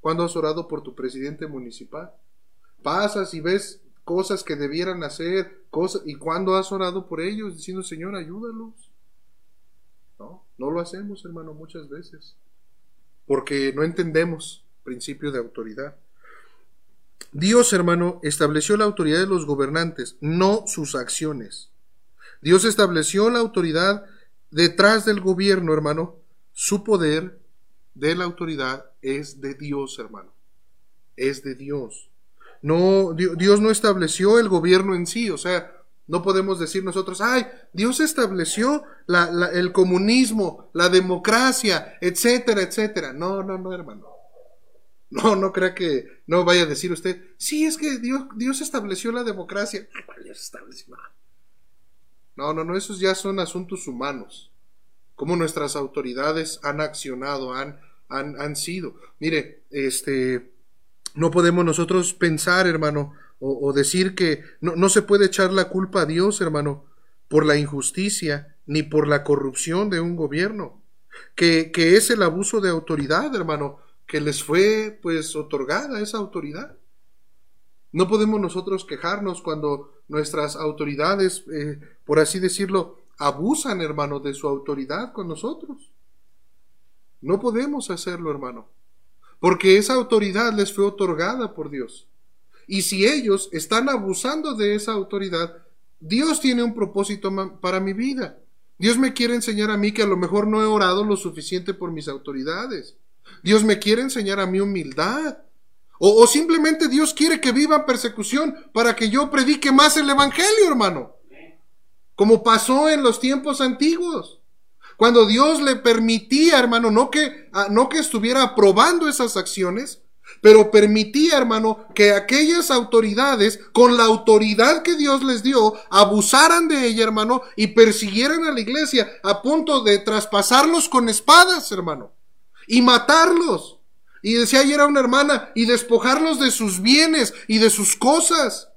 ¿Cuándo has orado por tu presidente municipal? Pasas y ves cosas que debieran hacer, cosas, y cuándo has orado por ellos diciendo, Señor, ayúdalos. No, no lo hacemos, hermano, muchas veces porque no entendemos principio de autoridad. Dios, hermano, estableció la autoridad de los gobernantes, no sus acciones. Dios estableció la autoridad detrás del gobierno, hermano. Su poder de la autoridad es de Dios, hermano. Es de Dios. No, Dios no estableció el gobierno en sí, o sea, no podemos decir nosotros, ay, Dios estableció el comunismo, la democracia, etcétera, etcétera. No, no, no, hermano. No, no crea que no vaya a decir usted, sí, es que Dios, Dios estableció la democracia. Dios estableció? No, no, no, esos ya son asuntos humanos. Cómo nuestras autoridades han accionado, han, han, han sido. Mire, este, no podemos nosotros pensar, hermano, o, decir que no, se puede echar la culpa a Dios, hermano, por la injusticia ni por la corrupción de un gobierno, que, que es el abuso de autoridad, hermano, que les fue pues otorgada esa autoridad. No podemos nosotros quejarnos cuando nuestras autoridades, eh, por así decirlo, abusan, hermano, de su autoridad con nosotros. No podemos hacerlo, hermano, porque esa autoridad les fue otorgada por Dios. Y si ellos están abusando de esa autoridad, Dios tiene un propósito para mi vida. Dios me quiere enseñar a mí que a lo mejor no he orado lo suficiente por mis autoridades. Dios me quiere enseñar a mi humildad. O, o, simplemente Dios quiere que viva persecución para que yo predique más el Evangelio, hermano. Como pasó en los tiempos antiguos. Cuando Dios le permitía, hermano, no que, ah, no que estuviera aprobando esas acciones, pero permitía, hermano, que aquellas autoridades, con la autoridad que Dios les dio, abusaran de ella, hermano, y persiguieran a la iglesia a punto de traspasarlos con espadas, hermano, y matarlos. Y decía ayer a una hermana, y despojarlos de sus bienes y de sus cosas.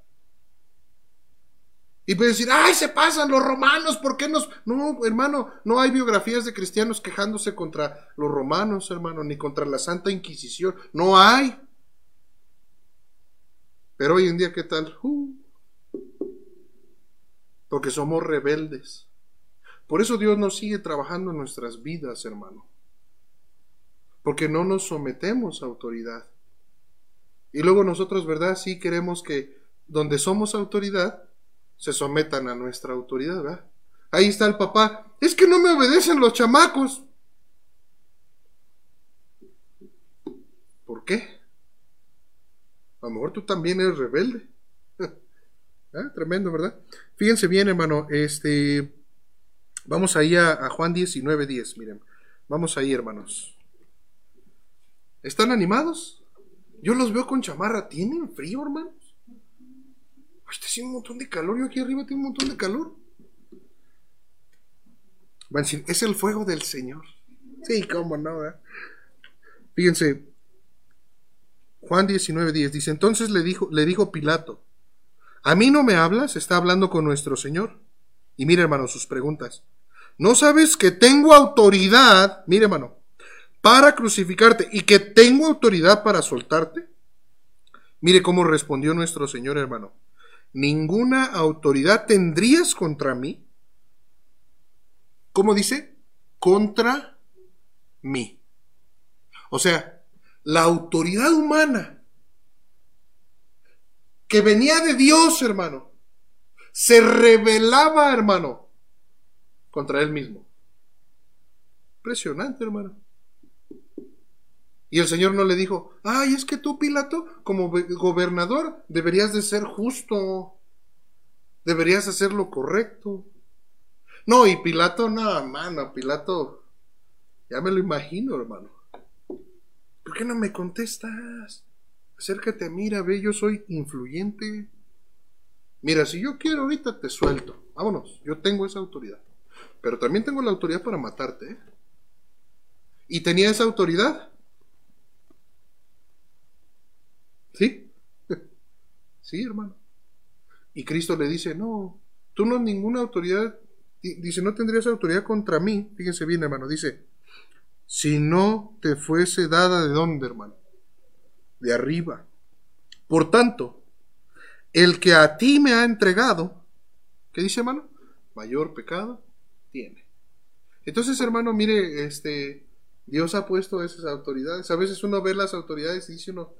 Y puede decir, ay, se pasan los romanos, ¿por qué nos...? No, hermano, no hay biografías de cristianos quejándose contra los romanos, hermano, ni contra la Santa Inquisición. No hay. Pero hoy en día, ¿qué tal? Uh, porque somos rebeldes. Por eso Dios nos sigue trabajando en nuestras vidas, hermano. Porque no nos sometemos a autoridad. Y luego nosotros, ¿verdad? Sí queremos que donde somos autoridad, se sometan a nuestra autoridad, ¿verdad? Ahí está el papá. Es que no me obedecen los chamacos. ¿Por qué? A lo mejor tú también eres rebelde. (laughs) Ah, tremendo, ¿verdad? Fíjense bien, hermano. Este, vamos ahí a, a Juan 19, 10. Miren, vamos ahí, hermanos. ¿Están animados? Yo los veo con chamarra. ¿Tienen frío, hermano? Hermanos? Está haciendo un montón de calor. Yo aquí arriba tengo un montón de calor. Van a decir, es el fuego del Señor. Sí, cómo no, ¿eh? Fíjense, Juan 19, 10 dice, entonces le dijo, le dijo Pilato, ¿a mí no me hablas? Está hablando con nuestro Señor. Y mire, hermano, sus preguntas. ¿No sabes que tengo autoridad, mire, hermano, para crucificarte y que tengo autoridad para soltarte? Mire cómo respondió nuestro Señor, hermano. Ninguna autoridad tendrías contra mí. ¿Cómo dice? Contra mí. O sea, la autoridad humana que venía de Dios, hermano, se rebelaba, hermano, contra él mismo. Impresionante, hermano. Y el Señor no le dijo, ay, es que tú, Pilato, como gobernador, deberías de ser justo, deberías hacer lo correcto. No, y Pilato, no, mano, Pilato, ya me lo imagino, hermano. ¿Por qué no me contestas? Acércate, mira, ve, yo soy influyente. Mira, si yo quiero ahorita te suelto. Vámonos, yo tengo esa autoridad. Pero también tengo la autoridad para matarte. ¿eh? Y tenía esa autoridad ¿Sí? (laughs) Sí, hermano. Y Cristo le dice, no, tú no ninguna autoridad, dice, no tendrías autoridad contra mí, fíjense bien, hermano, dice, si no te fuese dada de dónde, hermano, de arriba. Por tanto, el que a ti me ha entregado, ¿qué dice, hermano? Mayor pecado tiene. Entonces, hermano, mire, este, Dios ha puesto esas autoridades. A veces uno ve las autoridades y dice uno,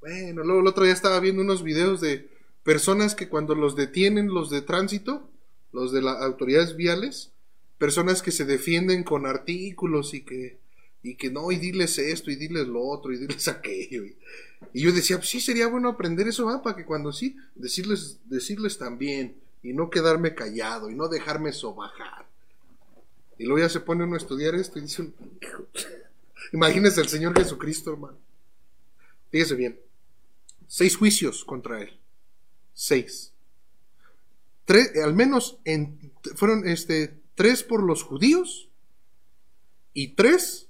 bueno, luego el otro día estaba viendo unos videos de personas que cuando los detienen los de tránsito, los de las autoridades viales, personas que se defienden con artículos y que y que no, y diles esto, y diles lo otro, y diles (laughs) aquello. Y, yo decía, pues sí, sería bueno aprender eso, ¿va? para que cuando sí, decirles, decirles también, y no quedarme callado, y no dejarme sobajar. Y luego ya se pone uno a estudiar esto y dice, (laughs) imagínese el Señor Jesucristo, hermano. Fíjese bien. Seis juicios contra él. Seis. Tres, al menos en, fueron este, tres por los judíos y tres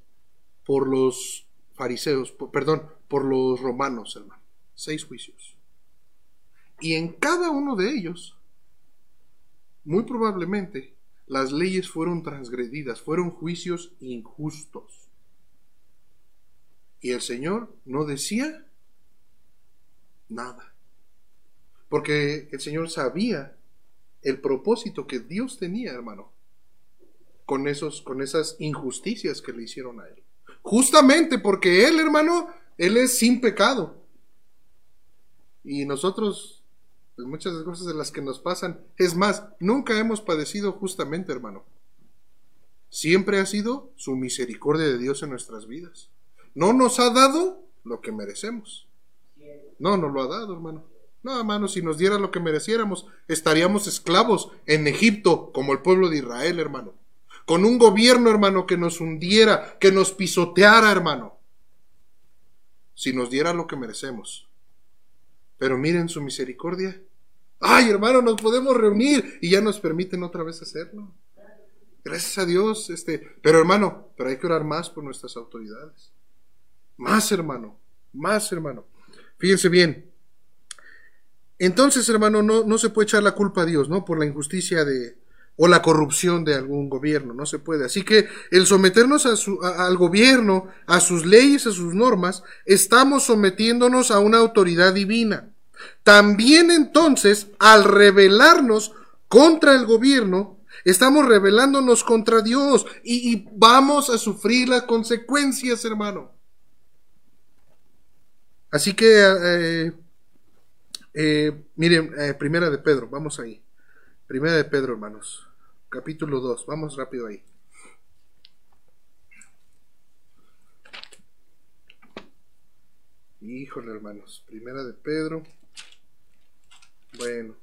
por los fariseos, perdón, por los romanos, hermano. Seis juicios. Y en cada uno de ellos, muy probablemente, las leyes fueron transgredidas, fueron juicios injustos. Y el Señor no decía nada. Porque el Señor sabía el propósito que Dios tenía, hermano, con, esos, con esas injusticias que le hicieron a él. Justamente porque él, hermano, él es sin pecado. Y nosotros, muchas cosas de las que nos pasan, es más, nunca hemos padecido justamente, hermano. Siempre ha sido su misericordia de Dios en nuestras vidas. No nos ha dado lo que merecemos. No, no lo ha dado, hermano. No, hermano, si nos diera lo que mereciéramos, estaríamos esclavos en Egipto, como el pueblo de Israel, hermano. Con un gobierno, hermano, que nos hundiera, que nos pisoteara, hermano. Si nos diera lo que merecemos. Pero miren su misericordia. Ay, hermano, nos podemos reunir y ya nos permiten otra vez hacerlo. Gracias a Dios, este, pero hermano, pero hay que orar más por nuestras autoridades. Más, hermano, más, hermano. Fíjense bien. Entonces, hermano, no, no se puede echar la culpa a Dios, ¿no? Por la injusticia de, o la corrupción de algún gobierno, no se puede. Así que el someternos al gobierno, a sus leyes, a sus normas, estamos sometiéndonos a una autoridad divina. También entonces, al rebelarnos contra el gobierno, estamos rebelándonos contra Dios y, y vamos a sufrir las consecuencias, hermano. Así que, eh, eh, miren, eh, primera de Pedro, vamos ahí. Primera de Pedro, hermanos. Capítulo 2, vamos rápido ahí. Híjole, hermanos. Primera de Pedro. Bueno.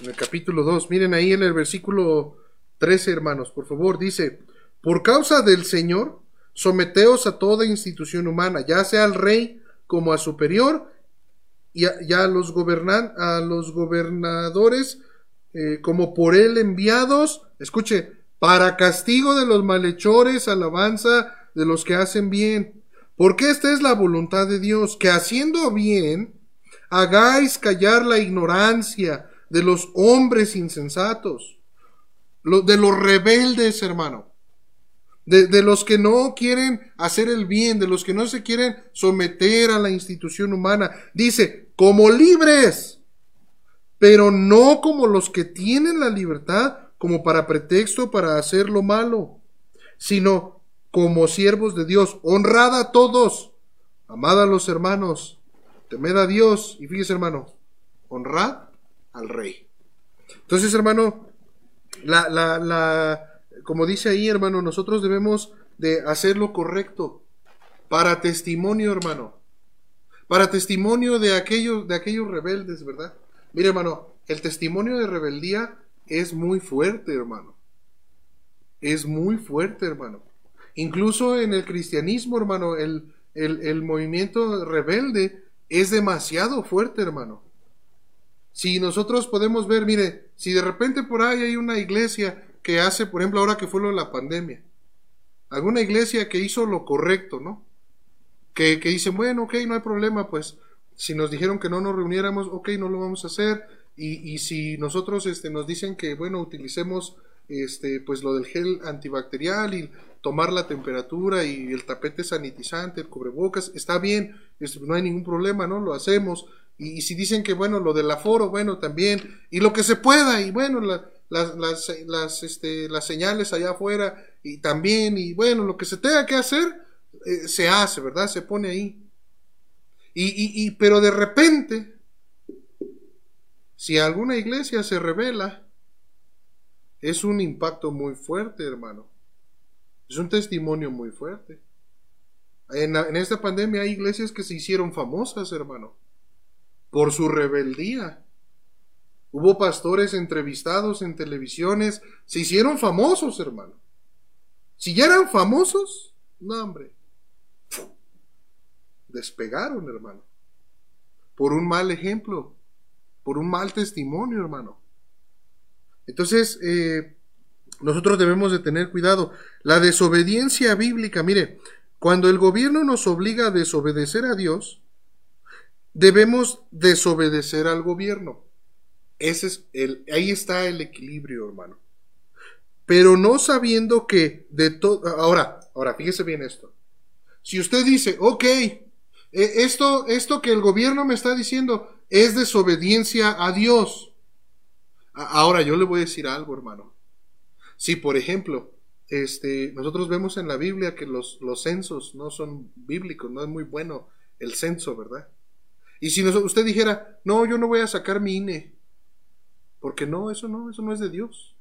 En el capítulo 2. Miren ahí en el versículo 13, hermanos. Por favor, dice. Por causa del Señor, someteos a toda institución humana, ya sea al rey como a superior, y a, los, gobernan, a los gobernadores eh, como por él enviados. Escuche, para castigo de los malhechores, alabanza de los que hacen bien. Porque esta es la voluntad de Dios, que haciendo bien, hagáis callar la ignorancia de los hombres insensatos, de los rebeldes, hermano de, los que no quieren hacer el bien, de los que no se quieren someter a la institución humana. Dice, como libres, pero no como los que tienen la libertad como para pretexto para hacer lo malo, sino como siervos de Dios. Honrad a todos, amad a los hermanos, temed a Dios. Y fíjese, hermano, honrad al rey. Entonces, hermano, la, la, la como dice ahí, hermano, nosotros debemos de hacer lo correcto para testimonio, hermano. Para testimonio de aquellos, de aquellos rebeldes, ¿verdad? Mire, hermano, el testimonio de rebeldía es muy fuerte, hermano. Es muy fuerte, hermano. Incluso en el cristianismo, hermano, el, el movimiento rebelde es demasiado fuerte, hermano. Si nosotros podemos ver, mire, si de repente por ahí hay una iglesia que hace, por ejemplo, ahora que fue lo de la pandemia. Alguna iglesia que hizo lo correcto, ¿no? Que, que dicen, bueno, ok, no hay problema, pues si nos dijeron que no nos reuniéramos, ok, no lo vamos a hacer. Y, y si nosotros este, nos dicen que, bueno, utilicemos este, pues lo del gel antibacterial y tomar la temperatura y el tapete sanitizante, el cubrebocas, está bien, no hay ningún problema, ¿no? Lo hacemos. Y, y, si dicen que, bueno, lo del aforo, bueno, también, y lo que se pueda, y bueno, la, las, las, este, las señales allá afuera y también, y bueno, lo que se tenga que hacer, eh, se hace, ¿verdad? Se pone ahí. Y, y, pero de repente, si alguna iglesia se revela, es un impacto muy fuerte, hermano. Es un testimonio muy fuerte. En, en esta pandemia hay iglesias que se hicieron famosas, hermano, por su rebeldía. Hubo pastores entrevistados en televisiones, se hicieron famosos, hermano. Si ya eran famosos, no, hombre. Despegaron, hermano. Por un mal ejemplo, por un mal testimonio, hermano. Entonces, eh, nosotros debemos de tener cuidado. La desobediencia bíblica, mire, cuando el gobierno nos obliga a desobedecer a Dios, debemos desobedecer al gobierno. Ese es el, ahí está el equilibrio, hermano. Pero no sabiendo que de todo. Ahora, ahora, fíjese bien esto. Si usted dice, ok, e, esto, esto que el gobierno me está diciendo es desobediencia a Dios. Ahora, yo le voy a decir algo, hermano. Si, por ejemplo, este, nosotros vemos en la Biblia que los, los censos no son bíblicos, no es muy bueno el censo, ¿verdad? Y si usted dijera, no, yo no voy a sacar mi INE, porque no, eso no, eso no es de Dios.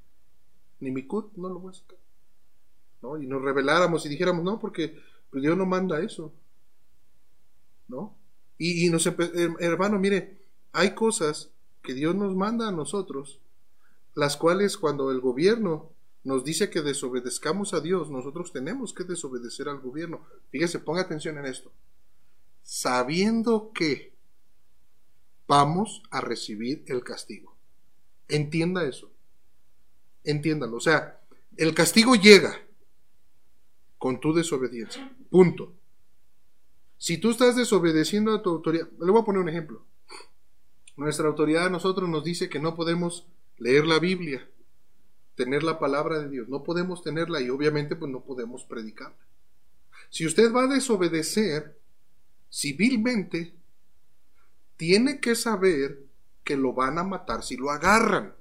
Ni mi cut no lo voy a sacar. ¿No? Y nos reveláramos y dijéramos, no, porque pues, Dios no manda eso. ¿No? Y, y nos hermano, mire, hay cosas que Dios nos manda a nosotros, las cuales cuando el gobierno nos dice que desobedezcamos a Dios, nosotros tenemos que desobedecer al gobierno. Fíjese, ponga atención en esto. Sabiendo que vamos a recibir el castigo. Entienda eso. Entiéndalo. O sea, el castigo llega con tu desobediencia. Punto. Si tú estás desobedeciendo a tu autoridad, le voy a poner un ejemplo. Nuestra autoridad a nosotros nos dice que no podemos leer la Biblia, tener la palabra de Dios. No podemos tenerla y obviamente pues no podemos predicarla. Si usted va a desobedecer civilmente, tiene que saber que lo van a matar si lo agarran.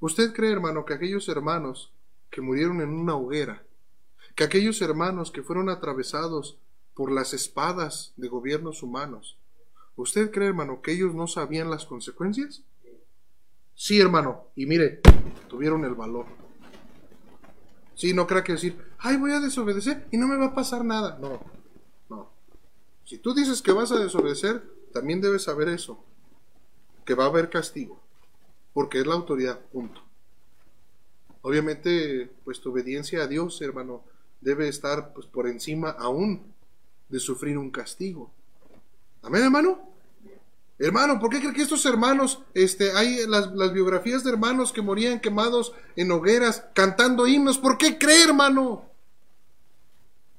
¿Usted cree, hermano, que aquellos hermanos que murieron en una hoguera, que aquellos hermanos que fueron atravesados por las espadas de gobiernos humanos, ¿usted cree, hermano, que ellos no sabían las consecuencias? Sí, hermano, y mire, tuvieron el valor. Sí, no crea que decir, ay, voy a desobedecer y no me va a pasar nada. No, no. Si tú dices que vas a desobedecer, también debes saber eso, que va a haber castigo, porque es la autoridad, punto. Obviamente, pues obediencia a Dios, hermano, debe estar pues, por encima aún de sufrir un castigo. Amén, hermano. Hermano, ¿por qué cree que estos hermanos, este, hay las, las, biografías de hermanos que morían quemados en hogueras cantando himnos? ¿Por qué cree, hermano?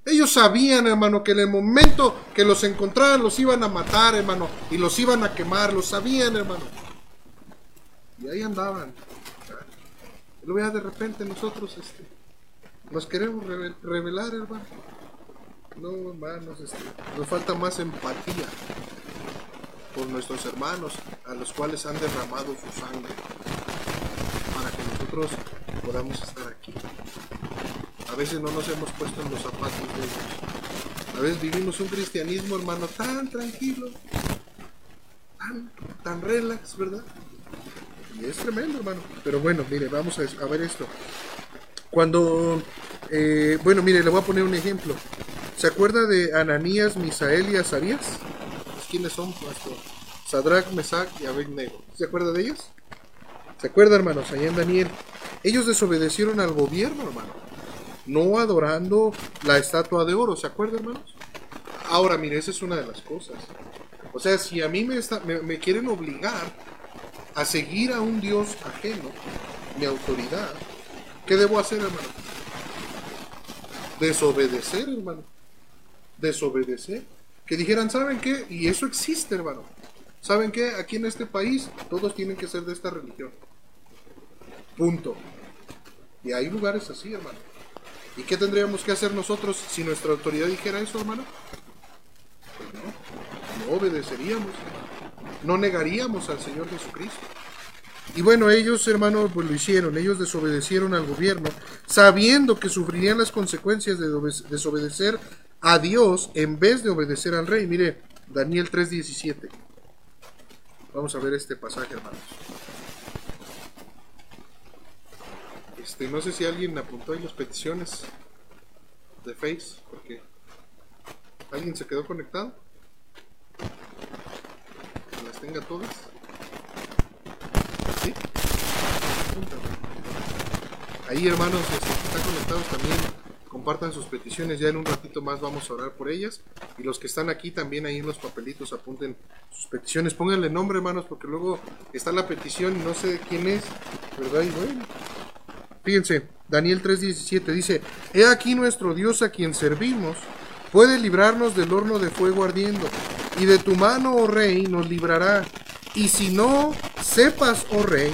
Ellos sabían, hermano, que en el momento que los encontraran los iban a matar, hermano, y los iban a quemar, lo sabían, hermano. Y ahí andaban. Lo vea de repente nosotros, este, nos queremos revelar, hermano. No, hermanos, este, nos falta más empatía por nuestros hermanos a los cuales han derramado su sangre nosotros podamos estar aquí. A veces no nos hemos puesto en los zapatos de ellos. A veces vivimos un cristianismo, hermano, tan tranquilo, tan, tan relax, ¿verdad? Y es tremendo, hermano. Pero bueno, mire, vamos a, ver esto. Cuando, eh, bueno, mire, le voy a poner un ejemplo. ¿Se acuerda de Ananías, Misael y Azarías? ¿Quiénes son? Nuestro Sadrach, Mesach y Abednego. ¿Se acuerda de ellos? ¿Se acuerda, hermanos? Allá en Daniel. Ellos desobedecieron al gobierno, hermano no adorando la estatua de oro, ¿se acuerdan, hermanos? Ahora, mire, esa es una de las cosas. O sea, si a mí me, me, quieren obligar a seguir a un Dios ajeno, mi autoridad, ¿qué debo hacer, hermano? Desobedecer, hermano. Desobedecer. Que dijeran, ¿saben qué? Y eso existe, hermano. ¿Saben qué? Aquí en este país todos tienen que ser de esta religión. Punto. Y hay lugares así, hermano. ¿Y qué tendríamos que hacer nosotros si nuestra autoridad dijera eso, hermano? Pues no, no obedeceríamos, no negaríamos al Señor Jesucristo. Y bueno, ellos, hermano, pues lo hicieron, ellos desobedecieron al gobierno, sabiendo que sufrirían las consecuencias de desobedecer a Dios en vez de obedecer al rey. Mire, Daniel 3:17. Vamos a ver este pasaje, hermanos. Este, no sé si alguien apuntó ahí las peticiones de Face, porque alguien se quedó conectado. Que las tenga todas. Ahí, hermanos, los que están conectados también compartan sus peticiones. Ya en un ratito más vamos a orar por ellas. Y los que están aquí también ahí en los papelitos apunten sus peticiones. Pónganle nombre, hermanos, porque luego está la petición y no sé quién es, ¿verdad? Y bueno, Fíjense, Daniel 3:17 dice, He aquí nuestro Dios a quien servimos, puede librarnos del horno de fuego ardiendo, y de tu mano, oh rey, nos librará. Y si no, sepas, oh rey,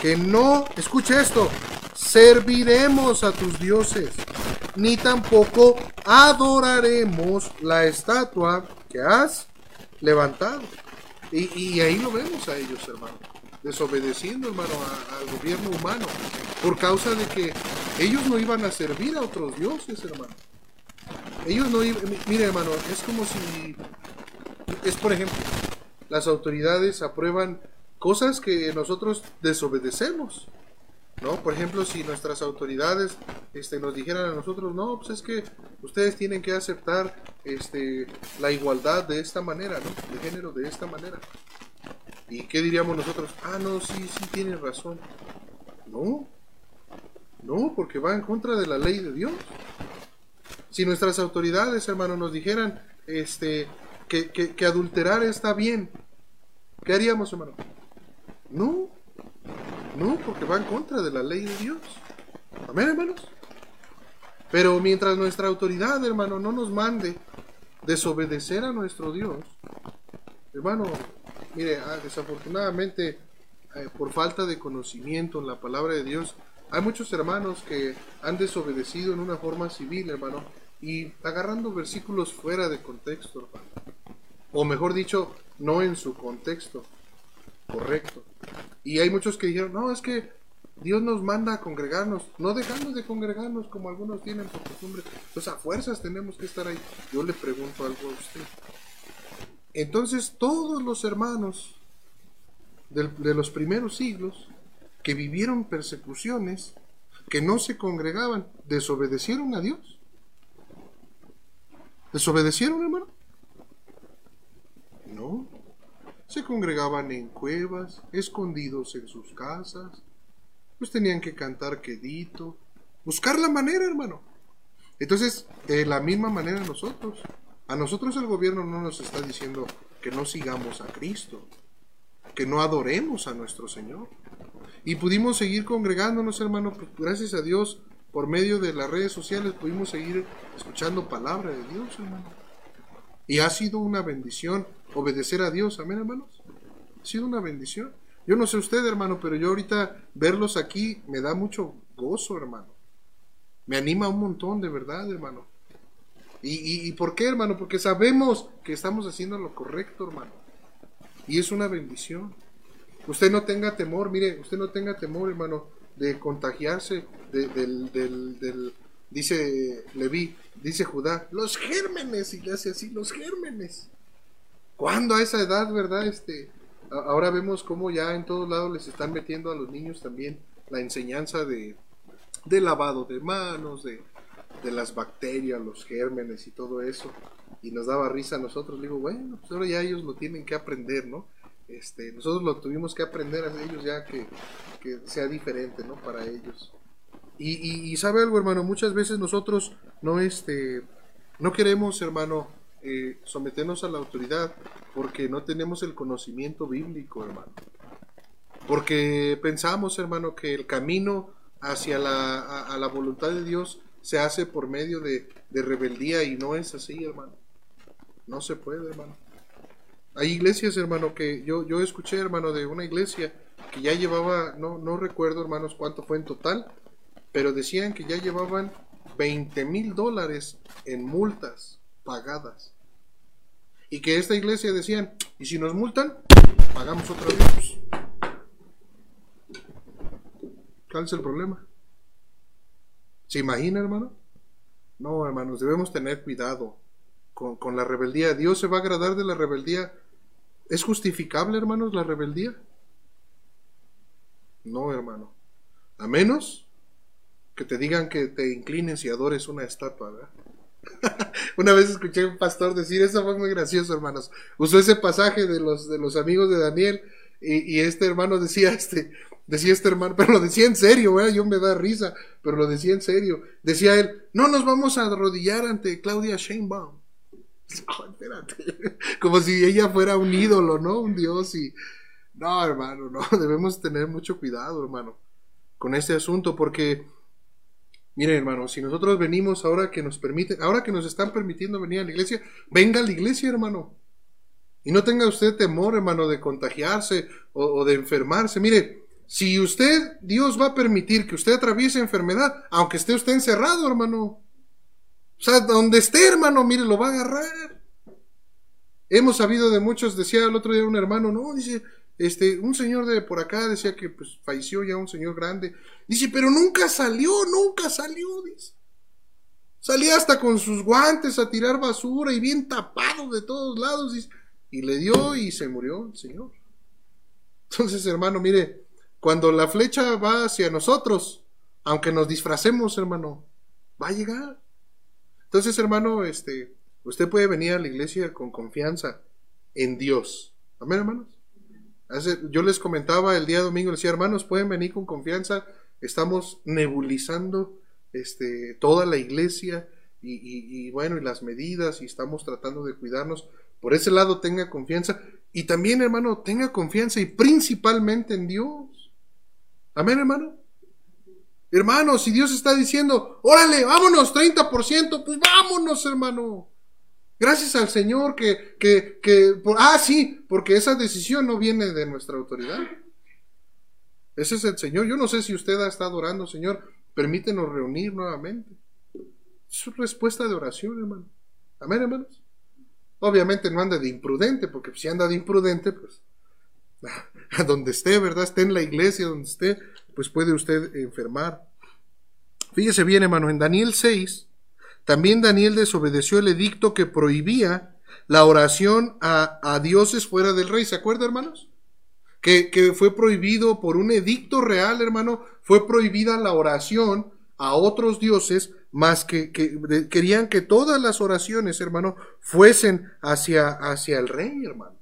que no, escucha esto, serviremos a tus dioses, ni tampoco adoraremos la estatua que has levantado. Y, y ahí lo vemos a ellos, hermano desobedeciendo, hermano, al gobierno humano, por causa de que ellos no iban a servir a otros dioses, hermano. Ellos no iban, mire, hermano, es como si, es por ejemplo, las autoridades aprueban cosas que nosotros desobedecemos. ¿No? Por ejemplo, si nuestras autoridades este, nos dijeran a nosotros, no, pues es que ustedes tienen que aceptar este, la igualdad de esta manera, ¿no? De género de esta manera. ¿Y qué diríamos nosotros? Ah, no, sí, sí, tienes razón. No, no, porque va en contra de la ley de Dios. Si nuestras autoridades, hermano, nos dijeran este, que, que adulterar está bien, ¿qué haríamos, hermano? No, no, porque va en contra de la ley de Dios. Amén, hermanos. Pero mientras nuestra autoridad, hermano, no nos mande desobedecer a nuestro Dios, hermano, Mire, ah, desafortunadamente, eh, por falta de conocimiento en la palabra de Dios, hay muchos hermanos que han desobedecido en una forma civil, hermano, y agarrando versículos fuera de contexto, hermano. O mejor dicho, no en su contexto correcto. Y hay muchos que dijeron, no, es que Dios nos manda a congregarnos, no dejamos de congregarnos como algunos tienen por costumbre. Pues a fuerzas tenemos que estar ahí. Yo le pregunto algo a usted. Entonces todos los hermanos de, los primeros siglos que vivieron persecuciones, que no se congregaban, desobedecieron a Dios. ¿Desobedecieron, hermano? No. Se congregaban en cuevas, escondidos en sus casas. Pues tenían que cantar quedito. Buscar la manera, hermano. Entonces, de la misma manera nosotros. A nosotros el gobierno no nos está diciendo que no sigamos a Cristo, que no adoremos a nuestro Señor. Y pudimos seguir congregándonos, hermano, pues, gracias a Dios, por medio de las redes sociales pudimos seguir escuchando palabra de Dios, hermano. Y ha sido una bendición obedecer a Dios, amén, hermanos. Ha sido una bendición. Yo no sé usted, hermano, pero yo ahorita verlos aquí me da mucho gozo, hermano. Me anima un montón, de verdad, hermano. ¿Y, por qué, hermano? Porque sabemos que estamos haciendo lo correcto, hermano. Y es una bendición. Usted no tenga temor, mire, usted no tenga temor, hermano, de contagiarse del, del, del, dice Leví, dice Judá, los gérmenes, y le hace así, los gérmenes. ¿Cuándo a esa edad, verdad? Este, ahora vemos cómo ya en todos lados les están metiendo a los niños también la enseñanza de, de lavado de manos, de, de las bacterias, los gérmenes y todo eso. Y nos daba risa a nosotros. Digo, bueno, pues ahora ya ellos lo tienen que aprender, ¿no? Este, nosotros lo tuvimos que aprender a ellos ya que, que sea diferente, ¿no? Para ellos. Y, y, sabe algo, hermano, muchas veces nosotros no, este, no queremos, hermano, eh, someternos a la autoridad porque no tenemos el conocimiento bíblico, hermano. Porque pensamos, hermano, que el camino hacia la, a la voluntad de Dios se hace por medio de, rebeldía y no es así, hermano. No se puede, hermano. Hay iglesias, hermano, que yo, yo escuché, hermano, de una iglesia que ya llevaba, no, no recuerdo, hermanos, cuánto fue en total, pero decían que ya llevaban 20 mil dólares en multas pagadas. Y que esta iglesia decían, y si nos multan, pagamos otra vez. ¿Cuál es el problema? ¿Se imagina, hermano? No, hermanos, debemos tener cuidado con, la rebeldía. ¿Dios se va a agradar de la rebeldía? ¿Es justificable, hermanos, la rebeldía? No, hermano. A menos que te digan que te inclines y adores una estatua, ¿verdad? (laughs) una vez escuché a un pastor decir, eso fue muy gracioso, hermanos. Usó ese pasaje de los, de los amigos de Daniel y, y este hermano decía, (laughs) este, Decía este hermano, (laughs) pero lo decía en serio, yo me da risa, pero lo decía en serio. Decía él, no nos vamos a arrodillar ante Claudia Sheinbaum. (laughs) espérate. (laughs) Como si ella fuera un ídolo, ¿no? Un dios y... No, hermano, no, debemos tener mucho cuidado, hermano, con este asunto, porque, miren, hermano, si nosotros venimos ahora que nos permiten, ahora que nos están permitiendo venir a la iglesia, venga a la iglesia, hermano. Y no tenga usted temor, hermano, de contagiarse o, o de enfermarse. Mire, si usted, Dios va a permitir que usted atraviese enfermedad, aunque esté usted encerrado, hermano. O sea, donde esté, hermano, mire, lo va a agarrar. Hemos sabido de muchos, decía el otro día un hermano, no, dice, este, un señor de por acá decía que pues falleció ya un señor grande. Dice, pero nunca salió, nunca salió, dice. Salía hasta con sus guantes a tirar basura y bien tapado de todos lados. y le dio y se murió el señor. Entonces, hermano, mire, cuando la flecha va hacia nosotros, aunque nos disfracemos, hermano, va a llegar. Entonces, hermano, este, usted puede venir a la iglesia con confianza en Dios. Amén, hermanos. Yo les comentaba el día domingo, decía, hermanos, pueden venir con confianza. Estamos nebulizando este, toda la iglesia y, y, bueno, y las medidas y estamos tratando de cuidarnos. Por ese lado, tenga confianza. Y también, hermano, tenga confianza y principalmente en Dios. Amén, hermano. Hermano, si Dios está diciendo, órale, vámonos, 30%, pues vámonos, hermano. Gracias al Señor que, que, que, ah, sí, porque esa decisión no viene de nuestra autoridad. Ese es el Señor. Yo no sé si usted ha estado orando, Señor, permítenos reunir nuevamente. Es respuesta de oración, hermano. Amén, hermanos. Obviamente no anda de imprudente, porque si anda de imprudente, pues donde esté, ¿verdad? Esté en la iglesia, donde esté, pues puede usted enfermar. Fíjese bien, hermano, en Daniel 6, también Daniel desobedeció el edicto que prohibía la oración a, dioses fuera del rey. ¿Se acuerda, hermanos? Que, fue prohibido por un edicto real, hermano, fue prohibida la oración a otros dioses, más que, que querían que todas las oraciones, hermano, fuesen hacia, hacia el rey, hermano.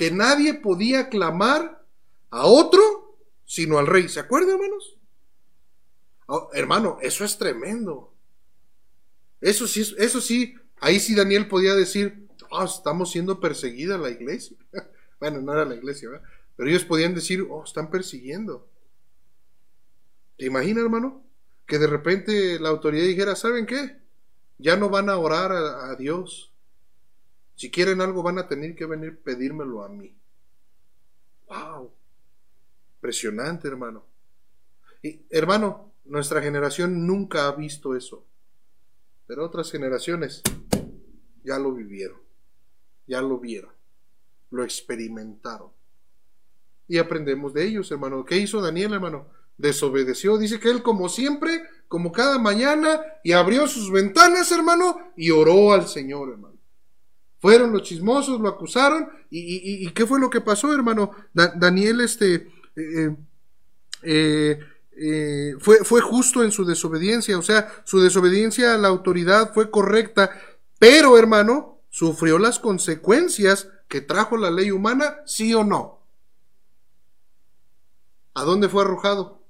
Que nadie podía clamar a otro sino al rey. ¿Se acuerdan, hermanos? Oh, hermano, eso es tremendo. Eso sí, eso sí, ahí sí Daniel podía decir, oh, estamos siendo perseguida la iglesia. (laughs) bueno, no era la iglesia. Pero ellos podían decir, oh, están persiguiendo. ¿Te imaginas, hermano? Que de repente la autoridad dijera, ¿saben qué? Ya no van a orar a, Dios. Si quieren algo van a tener que venir pedírmelo a mí. ¡Wow! Impresionante, hermano. Y, hermano, nuestra generación nunca ha visto eso. Pero otras generaciones ya lo vivieron. Ya lo vieron. Lo experimentaron. Y aprendemos de ellos, hermano. ¿Qué hizo Daniel, hermano? Desobedeció. Dice que él, como siempre, como cada mañana, y abrió sus ventanas, hermano, y oró al Señor, hermano. Fueron los chismosos, lo acusaron, y, ¿qué fue lo que pasó, hermano? Daniel, este, eh, eh, eh, fue, fue justo en su desobediencia, o sea, su desobediencia a la autoridad fue correcta, pero, hermano, sufrió las consecuencias que trajo la ley humana, sí o no. ¿A dónde fue arrojado?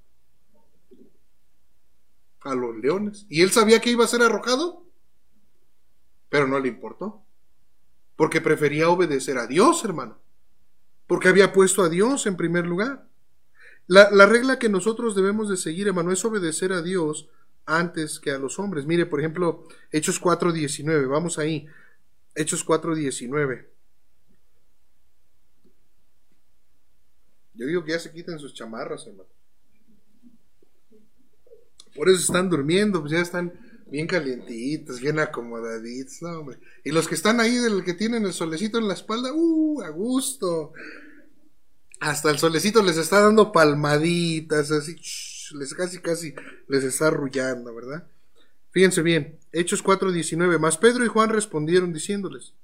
a los leones. ¿Y él sabía que iba a ser arrojado? Pero no le importó. Porque prefería obedecer a Dios, hermano. Porque había puesto a Dios en primer lugar. La, la, regla que nosotros debemos de seguir, hermano, es obedecer a Dios antes que a los hombres. Mire, por ejemplo, Hechos 4.19. Vamos ahí. Hechos 4.19. Yo digo que ya se quiten sus chamarras, hermano. Por eso están durmiendo, pues ya están bien calientitos, bien acomodaditos, no, hombre. Y los que están ahí, del que tienen el solecito en la espalda, uh, a gusto. Hasta el solecito les está dando palmaditas, así, les casi, casi les está arrullando, ¿verdad? Fíjense bien, Hechos 4:19, más Pedro y Juan respondieron diciéndoles,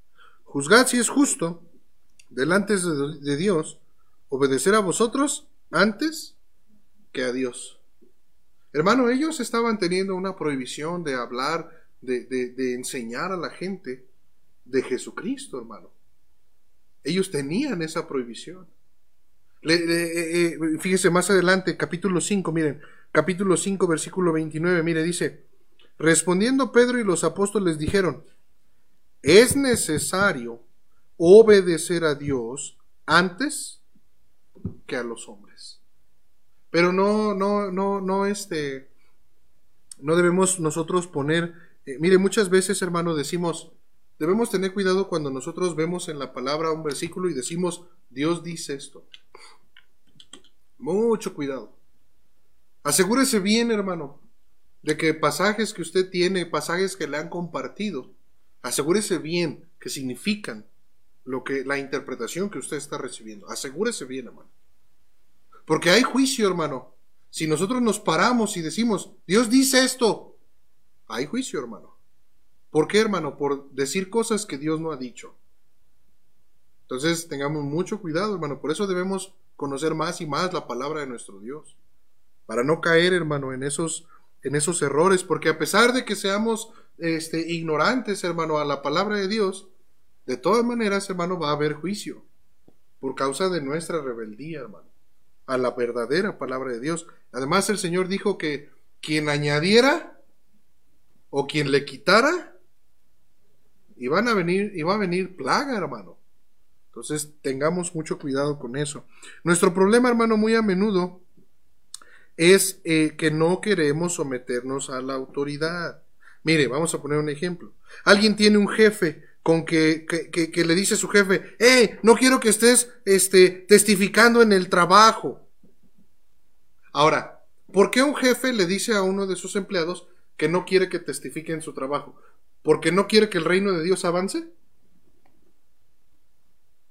juzgad si es justo, delante de Dios, obedecer a vosotros antes que a Dios. Hermano, ellos estaban teniendo una prohibición de hablar, de, enseñar a la gente de Jesucristo, hermano. Ellos tenían esa prohibición. Eh, eh, fíjese más adelante, capítulo 5, miren, capítulo 5, versículo 29, mire, dice, respondiendo Pedro y los apóstoles dijeron, es necesario obedecer a Dios antes que a los hombres. Pero no, no, no, no, este, no debemos nosotros poner, eh, mire, muchas veces, hermano, decimos, debemos tener cuidado cuando nosotros vemos en la palabra un versículo y decimos, Dios dice esto. Mucho cuidado. Asegúrese bien, hermano, de que pasajes que usted tiene, pasajes que le han compartido, asegúrese bien que significan lo que la interpretación que usted está recibiendo. Asegúrese bien, hermano. Porque hay juicio, hermano. Si nosotros nos paramos y decimos, Dios dice esto, hay juicio, hermano. ¿Por qué, hermano? Por decir cosas que Dios no ha dicho. Entonces tengamos mucho cuidado, hermano. Por eso debemos conocer más y más la palabra de nuestro Dios. Para no caer, hermano, en esos, en esos errores. Porque a pesar de que seamos este, ignorantes, hermano, a la palabra de Dios, de todas maneras, hermano, va a haber juicio. Por causa de nuestra rebeldía, hermano a la verdadera palabra de Dios. Además el Señor dijo que quien añadiera o quien le quitara, iban a venir, iba a venir plaga, hermano. Entonces tengamos mucho cuidado con eso. Nuestro problema, hermano, muy a menudo es eh, que no queremos someternos a la autoridad. Mire, vamos a poner un ejemplo. Alguien tiene un jefe con que, que, le dice a su jefe, eh, no quiero que estés este, testificando en el trabajo. Ahora, ¿por qué un jefe le dice a uno de sus empleados que no quiere que testifique en su trabajo? ¿Porque no quiere que el reino de Dios avance?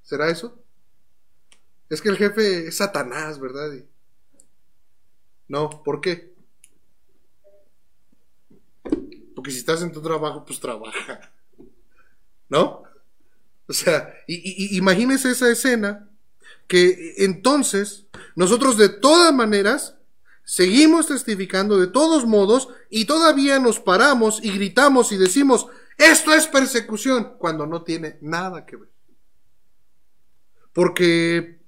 ¿Será eso? Es que el jefe es Satanás, ¿verdad? No, ¿por qué? Porque si estás en tu trabajo, pues trabaja. ¿No? O sea, y, imagínese esa escena que entonces nosotros de todas maneras seguimos testificando de todos modos y todavía nos paramos y gritamos y decimos, esto es persecución, cuando no tiene nada que ver. Porque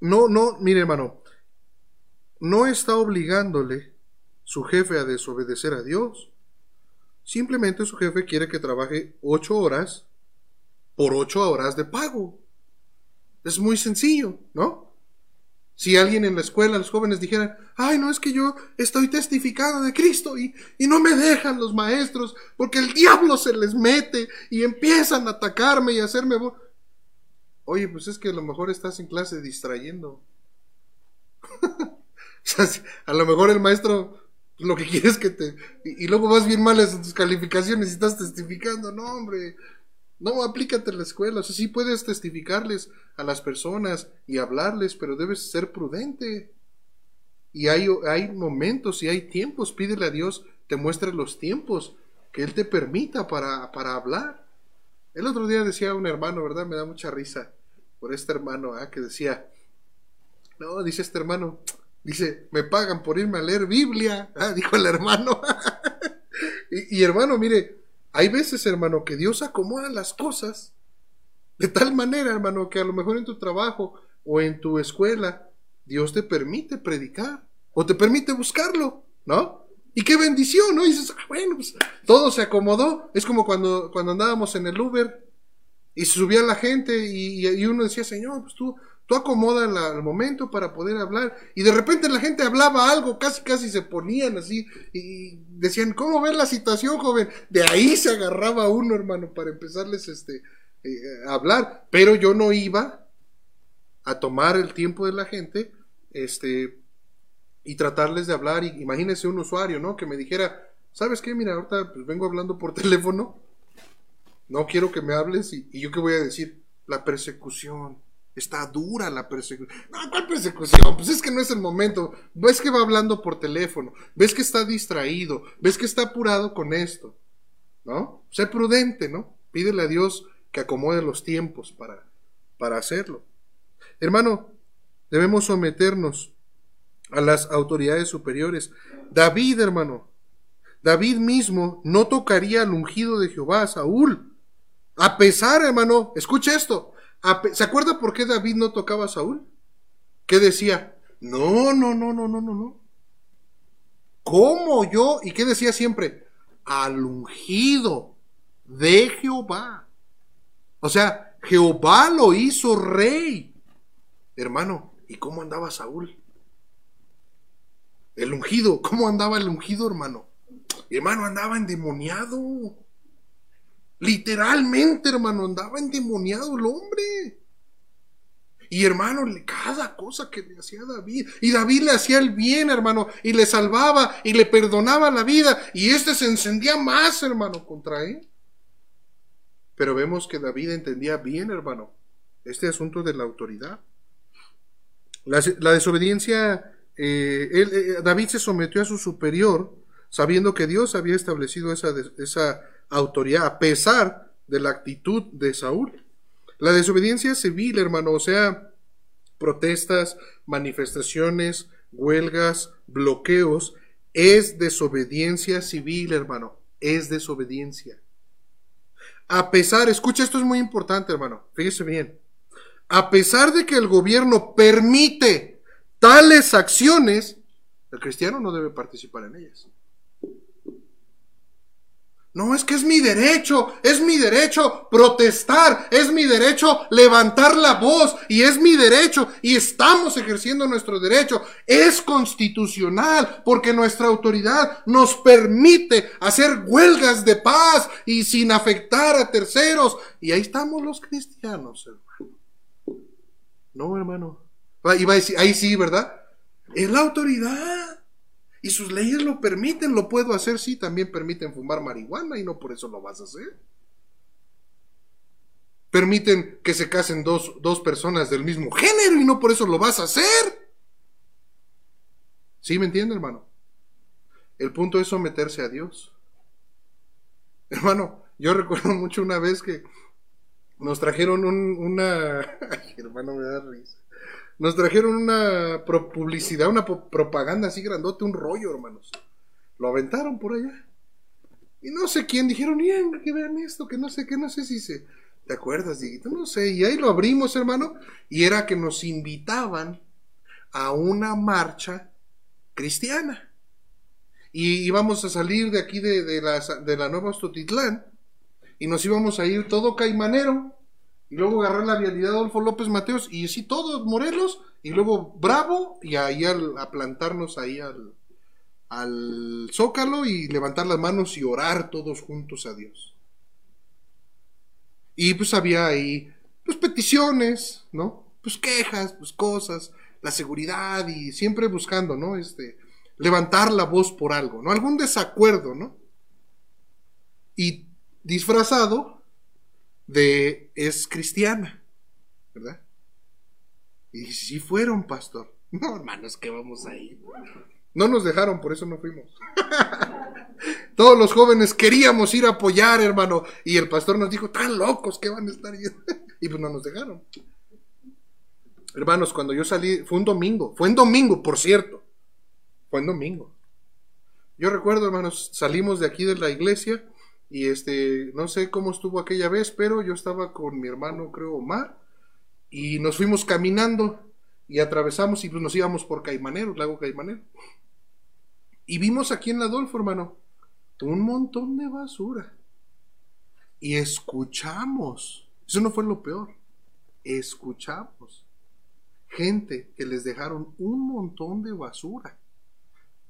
no, no, mire hermano, no está obligándole su jefe a desobedecer a Dios. Simplemente su jefe quiere que trabaje ocho horas por ocho horas de pago. Es muy sencillo, ¿no? Si alguien en la escuela, los jóvenes dijeran, ay, no es que yo estoy testificando de Cristo y, y, no me dejan los maestros porque el diablo se les mete y empiezan a atacarme y a hacerme... Oye, pues es que a lo mejor estás en clase distrayendo. (laughs) a lo mejor el maestro lo que (laughs) quiere es que te... Y, luego vas bien mal en tus calificaciones y estás testificando. No, hombre, no, aplícate a la escuela. O sea, sí puedes testificarles a las personas y hablarles, pero debes ser prudente. Y hay, hay momentos y hay tiempos. Pídele a Dios te muestre los tiempos que Él te permita para, para hablar. El otro día decía un hermano, ¿verdad? Me da mucha risa por este hermano ¿ah? que decía, no, dice este hermano, dice, me pagan por irme a leer Biblia, (laughs) ¿ah? dijo el hermano. (laughs) y, hermano, mire, hay veces, hermano, que Dios acomoda las cosas de tal manera, hermano, que a lo mejor en tu trabajo o en tu escuela, Dios te permite predicar o te permite buscarlo, ¿no? Y qué bendición, ¿no? Dices, ah, bueno, pues todo se acomodó. Es como cuando, cuando andábamos en el Uber y subía la gente y, y uno decía, Señor, pues tú, tú acomoda el momento para poder hablar. Y de repente la gente hablaba algo, casi casi se ponían así y decían, ¿cómo ves la situación, joven? De ahí se agarraba uno, hermano, para empezarles este, eh, a hablar. Pero yo no iba a tomar el tiempo de la gente este, y tratarles de hablar. Y imagínese un usuario, ¿no? Que me dijera, ¿sabes qué? Mira, ahorita pues vengo hablando por (laughs) teléfono. No quiero que me hables y, y yo qué voy a decir. La persecución Está dura la persecución. No, ¿cuál persecución? Pues es que no es el momento. Ves que va hablando por teléfono. Ves que está distraído. Ves que está apurado con esto. ¿No? Sé prudente, ¿no? Pídele a Dios que acomode los tiempos para, para hacerlo. Hermano, debemos someternos a las autoridades superiores. David, hermano, David mismo no tocaría al ungido de Jehová, Saúl. A pesar, hermano, escuche esto, ¿Se acuerda por qué David no tocaba a Saúl? ¿Qué decía? No, no, no, no, no, no, no. ¿Cómo yo? ¿Y qué decía siempre? Al ungido de Jehová. O sea, Jehová lo hizo rey. Hermano, ¿y cómo andaba Saúl? El ungido, ¿cómo andaba el ungido, hermano? Hermano, andaba endemoniado. Literalmente, hermano, andaba endemoniado el hombre. Y hermano, cada cosa que le hacía David, y David le hacía el bien, hermano, y le salvaba y le perdonaba la vida, y este se encendía más, hermano, contra él. Pero vemos que David entendía bien, hermano, este asunto de la autoridad. La, desobediencia, eh, eh, David se sometió a su superior, sabiendo que Dios había establecido esa, esa autoridad, a pesar de la actitud de Saúl. La desobediencia civil, hermano, o sea, protestas, manifestaciones, huelgas, bloqueos, es desobediencia civil, hermano, es desobediencia. A pesar, escucha, esto es muy importante, hermano, fíjese bien, a pesar de que el gobierno permite tales acciones, el cristiano no debe participar en ellas. No, es que es mi derecho, es mi derecho protestar, es mi derecho levantar la voz y es mi derecho y estamos ejerciendo nuestro derecho. Es constitucional porque nuestra autoridad nos permite hacer huelgas de paz y sin afectar a terceros. Y ahí estamos los cristianos, hermano. No, hermano. Iba a decir, ahí sí, ¿verdad? Es la autoridad. Y sus leyes lo permiten, lo puedo hacer, sí, también permiten fumar marihuana y no por eso lo vas a hacer. Permiten que se casen dos, dos personas del mismo género y no por eso lo vas a hacer. ¿Sí me entiende, hermano? El punto es someterse a Dios. Hermano, yo recuerdo mucho una vez que nos trajeron una... (laughs) Ay, hermano, me da risa. Nos trajeron una publicidad, una propaganda así grandote, un rollo, hermanos. Lo aventaron por allá. Y no sé quién, dijeron, miren, que vean esto, que no sé, que no sé si se, ¿Te acuerdas, Dieguito? No sé, y ahí lo abrimos, hermano, y era que nos invitaban a una marcha cristiana. Y íbamos a salir de aquí de, la, de la Nueva Ostotitlán y nos íbamos a ir todo caimanero y luego agarrar la vialidad Adolfo López Mateos y así todos Morelos y luego Bravo y ahí a plantarnos ahí al, al zócalo y levantar las manos y orar todos juntos a Dios. Y pues había ahí pues peticiones, ¿no? Pues quejas, pues cosas, la seguridad y siempre buscando, ¿no? Este levantar la voz por algo, ¿no? Algún desacuerdo, ¿no? Y disfrazado de es cristiana, ¿verdad? Y si fueron, pastor. (laughs) No, hermanos, que vamos a ir. No nos dejaron, por eso no fuimos. (laughs) Todos los jóvenes queríamos ir a apoyar, hermano. Y el pastor nos dijo, tan locos que van a estar (laughs) y pues no nos dejaron. Hermanos, cuando yo salí, fue un domingo. Fue un domingo, por cierto. Fue un domingo. Yo recuerdo, hermanos, salimos de aquí de la iglesia y este, no sé cómo estuvo aquella vez, pero yo estaba con mi hermano, creo, Omar, y nos fuimos caminando y atravesamos y pues nos íbamos por Caimanero, lago Caimanero. Y vimos aquí en la Adolfo, hermano, un montón de basura. Y escuchamos, eso no fue lo peor, escuchamos gente que les dejaron un montón de basura.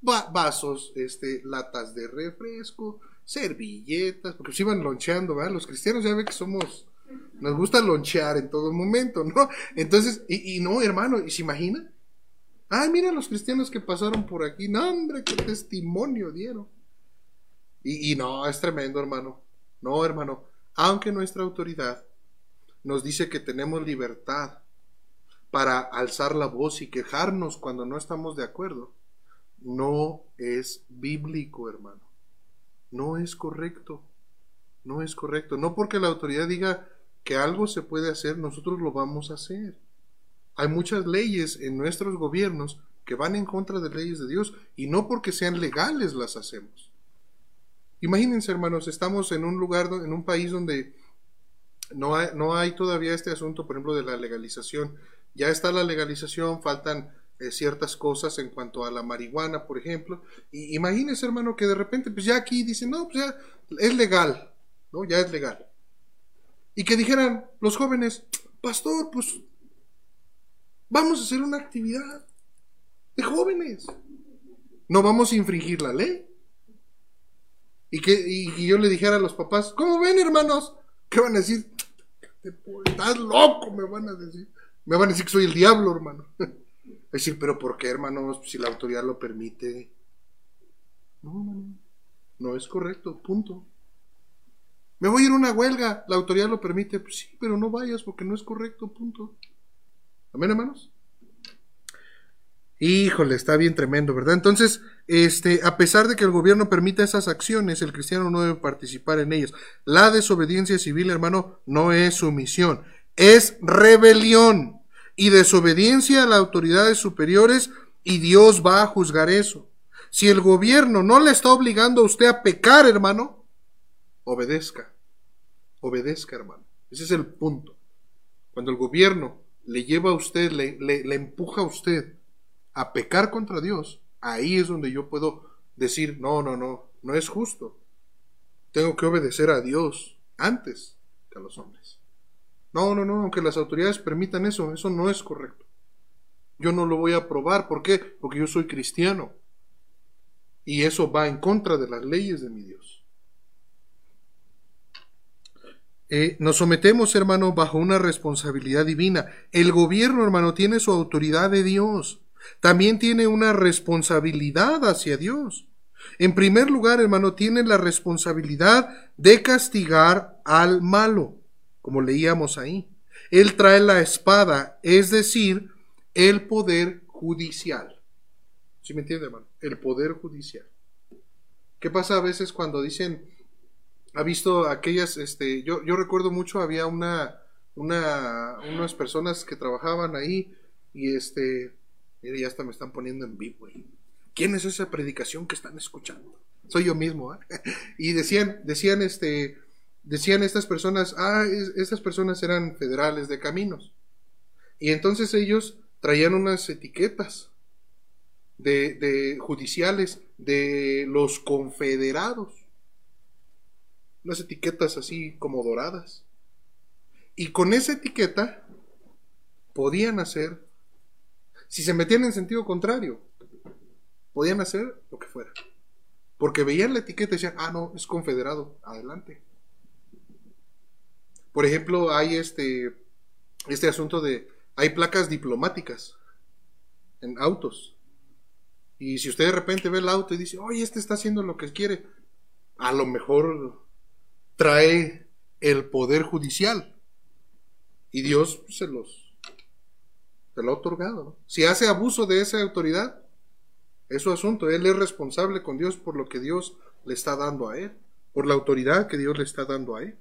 vasos, este, latas de refresco, servilletas, porque se iban loncheando, ¿verdad? Los cristianos ya ven que somos, nos gusta lonchear en todo momento, ¿no? Entonces, y, no, hermano, ¿y se imagina? Ay, mira los cristianos que pasaron por aquí. No, hombre, qué testimonio dieron. Y no, es tremendo, hermano. No, hermano. Aunque nuestra autoridad nos dice que tenemos libertad para alzar la voz y quejarnos cuando no estamos de acuerdo, no es bíblico, hermano. No es correcto. No es correcto. No porque la autoridad diga que algo se puede hacer, nosotros lo vamos a hacer. Hay muchas leyes en nuestros gobiernos que van en contra de leyes de Dios y no porque sean legales las hacemos. Imagínense, hermanos, estamos en un lugar, en un país donde no hay, no hay todavía este asunto, por ejemplo, de la legalización. Ya está la legalización, faltan eh, ciertas cosas en cuanto a la marihuana, por ejemplo. Y hermano, que de repente, pues ya aquí dicen, no, pues ya es legal, ¿no? Ya es legal. Y que dijeran los jóvenes, pastor, pues Vamos a hacer una actividad de jóvenes. No vamos a infringir la ley. Y que yo le dijera a los papás, ¿cómo ven, hermanos? ¿Qué van a decir? Estás loco, me van a decir. Me van a decir que soy el diablo, hermano. (laughs) Es decir, pero ¿por qué, hermanos? Si la autoridad lo permite. No, no, no es correcto, punto. Me voy a ir a una huelga, la autoridad lo permite. Pues sí, pero no vayas porque no es correcto, punto. Amén, hermanos. Híjole, está bien tremendo, ¿verdad? Entonces, este, a pesar de que el gobierno permita esas acciones, el cristiano no debe participar en ellas. La desobediencia civil, hermano, no es sumisión, es rebelión y desobediencia a las autoridades superiores y Dios va a juzgar eso. Si el gobierno no le está obligando a usted a pecar, hermano, obedezca. Obedezca, hermano. Ese es el punto. Cuando el gobierno le lleva a usted, le, le, empuja a usted a pecar contra Dios, ahí es donde yo puedo decir, no, no, no, no es justo. Tengo que obedecer a Dios antes que a los hombres. No, no, no, aunque las autoridades permitan eso, eso no es correcto. Yo no lo voy a aprobar. ¿Por qué? Porque yo soy cristiano. Y eso va en contra de las leyes de mi Dios. Eh, nos sometemos, hermano, bajo una responsabilidad divina. El gobierno, hermano, tiene su autoridad de Dios. También tiene una responsabilidad hacia Dios. En primer lugar, hermano, tiene la responsabilidad de castigar al malo, como leíamos ahí. Él trae la espada, es decir, el poder judicial. ¿Sí me entiende, hermano? El poder judicial. ¿Qué pasa a veces cuando dicen, ha visto aquellas, este, yo, recuerdo mucho, había una, una, unas personas que trabajaban ahí y este, mire, ya hasta me están poniendo en vivo. ¿Quién es esa predicación que están escuchando? Soy yo mismo, ¿eh? (laughs) Y decían, decían, este, decían estas personas, ah, estas personas eran federales de caminos. Y entonces ellos traían unas etiquetas de, de judiciales de los confederados. Unas etiquetas así como doradas. Y con esa etiqueta podían hacer, si se metían en sentido contrario, podían hacer lo que fuera. Porque veían la etiqueta y decían, ah, no, es confederado, adelante. Por ejemplo, hay este, este asunto de, hay placas diplomáticas en autos. Y si usted de repente ve el auto y dice, oye, este está haciendo lo que quiere, a lo mejor trae el poder judicial. Y Dios se los se lo ha otorgado. Si hace abuso de esa autoridad, es su asunto. Él es responsable con Dios por lo que Dios le está dando a él, por la autoridad que Dios le está dando a él.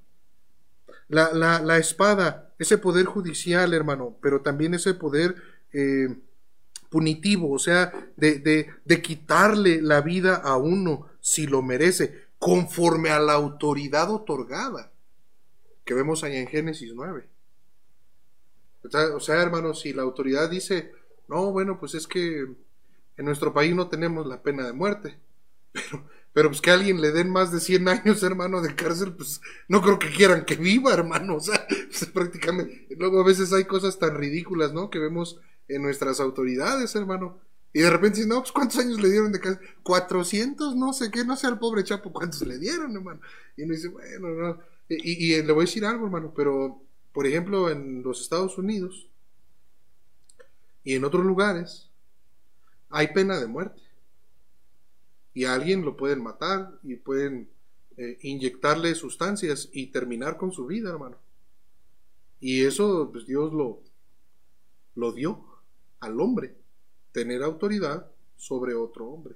La, la, la espada, ese poder judicial, hermano, pero también ese poder eh, punitivo, o sea, de, de, de quitarle la vida a uno si lo merece, conforme a la autoridad otorgada, que vemos allá en Génesis 9. O sea, hermano, si la autoridad dice, no, bueno, pues es que en nuestro país no tenemos la pena de muerte, (laughs) pero, pero pues que a alguien le den más de 100 años, (laughs) hermano, de cárcel, pues no creo que quieran que viva, hermano, (laughs) o sea, pues, prácticamente, luego a veces hay cosas tan ridículas, ¿no? Que vemos en nuestras autoridades, hermano. Y de repente dicen, no, pues ¿cuántos años le dieron de cárcel? 400, no sé qué, no sé al pobre Chapo cuántos le dieron, hermano. Y uno dice, bueno, no. Y, y le voy a decir algo, hermano, pero por ejemplo, en los Estados Unidos y en otros lugares hay pena de muerte. Y a alguien lo pueden matar y pueden eh, inyectarle sustancias y terminar con su vida, hermano. Y eso, pues Dios lo, lo dio al hombre, tener autoridad sobre otro hombre.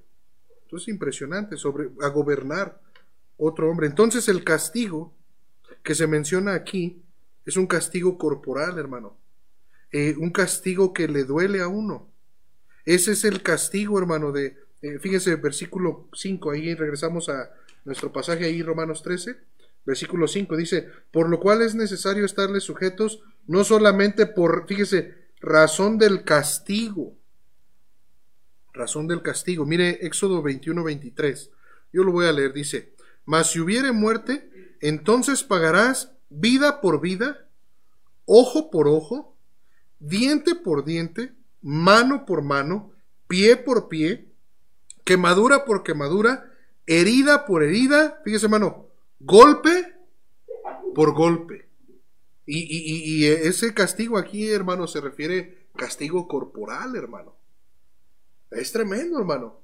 Entonces, impresionante, sobre a gobernar otro hombre. Entonces, el castigo que se menciona aquí es un castigo corporal, hermano. Eh, un castigo que le duele a uno. Ese es el castigo, hermano, de, eh, fíjense, versículo 5, ahí regresamos a nuestro pasaje ahí, Romanos 13, versículo 5, dice, por lo cual es necesario estarles sujetos, no solamente por, fíjese, razón del castigo, razón del castigo. Mire, Éxodo 21, 23, yo lo voy a leer, dice, mas si hubiere muerte, entonces pagarás vida por vida, ojo por ojo, diente por diente, mano por mano, pie por pie, quemadura por quemadura, herida por herida, fíjese hermano, golpe por golpe. Y, ese castigo aquí, hermano, se refiere castigo corporal, hermano. Es tremendo, hermano.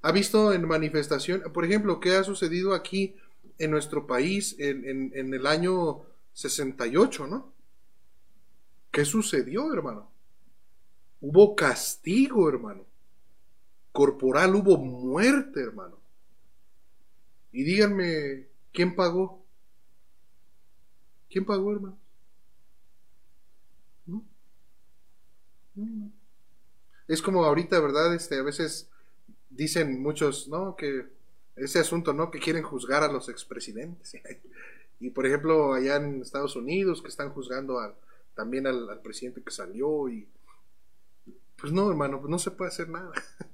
Ha visto en manifestación, por ejemplo, qué ha sucedido aquí en nuestro país en, en, el año 68, ¿no? ¿Qué sucedió, hermano? Hubo castigo, hermano. Corporal, hubo muerte, hermano. Y díganme, ¿quién pagó? ¿Quién pagó, hermano? ¿No? Es como ahorita, ¿verdad? Este, a veces dicen muchos, ¿no? Que ese asunto, ¿no? Que quieren juzgar a los expresidentes. (laughs) y por ejemplo, allá en Estados Unidos, que están juzgando también al, presidente que salió y... Pues no, hermano, no se puede hacer nada. (laughs)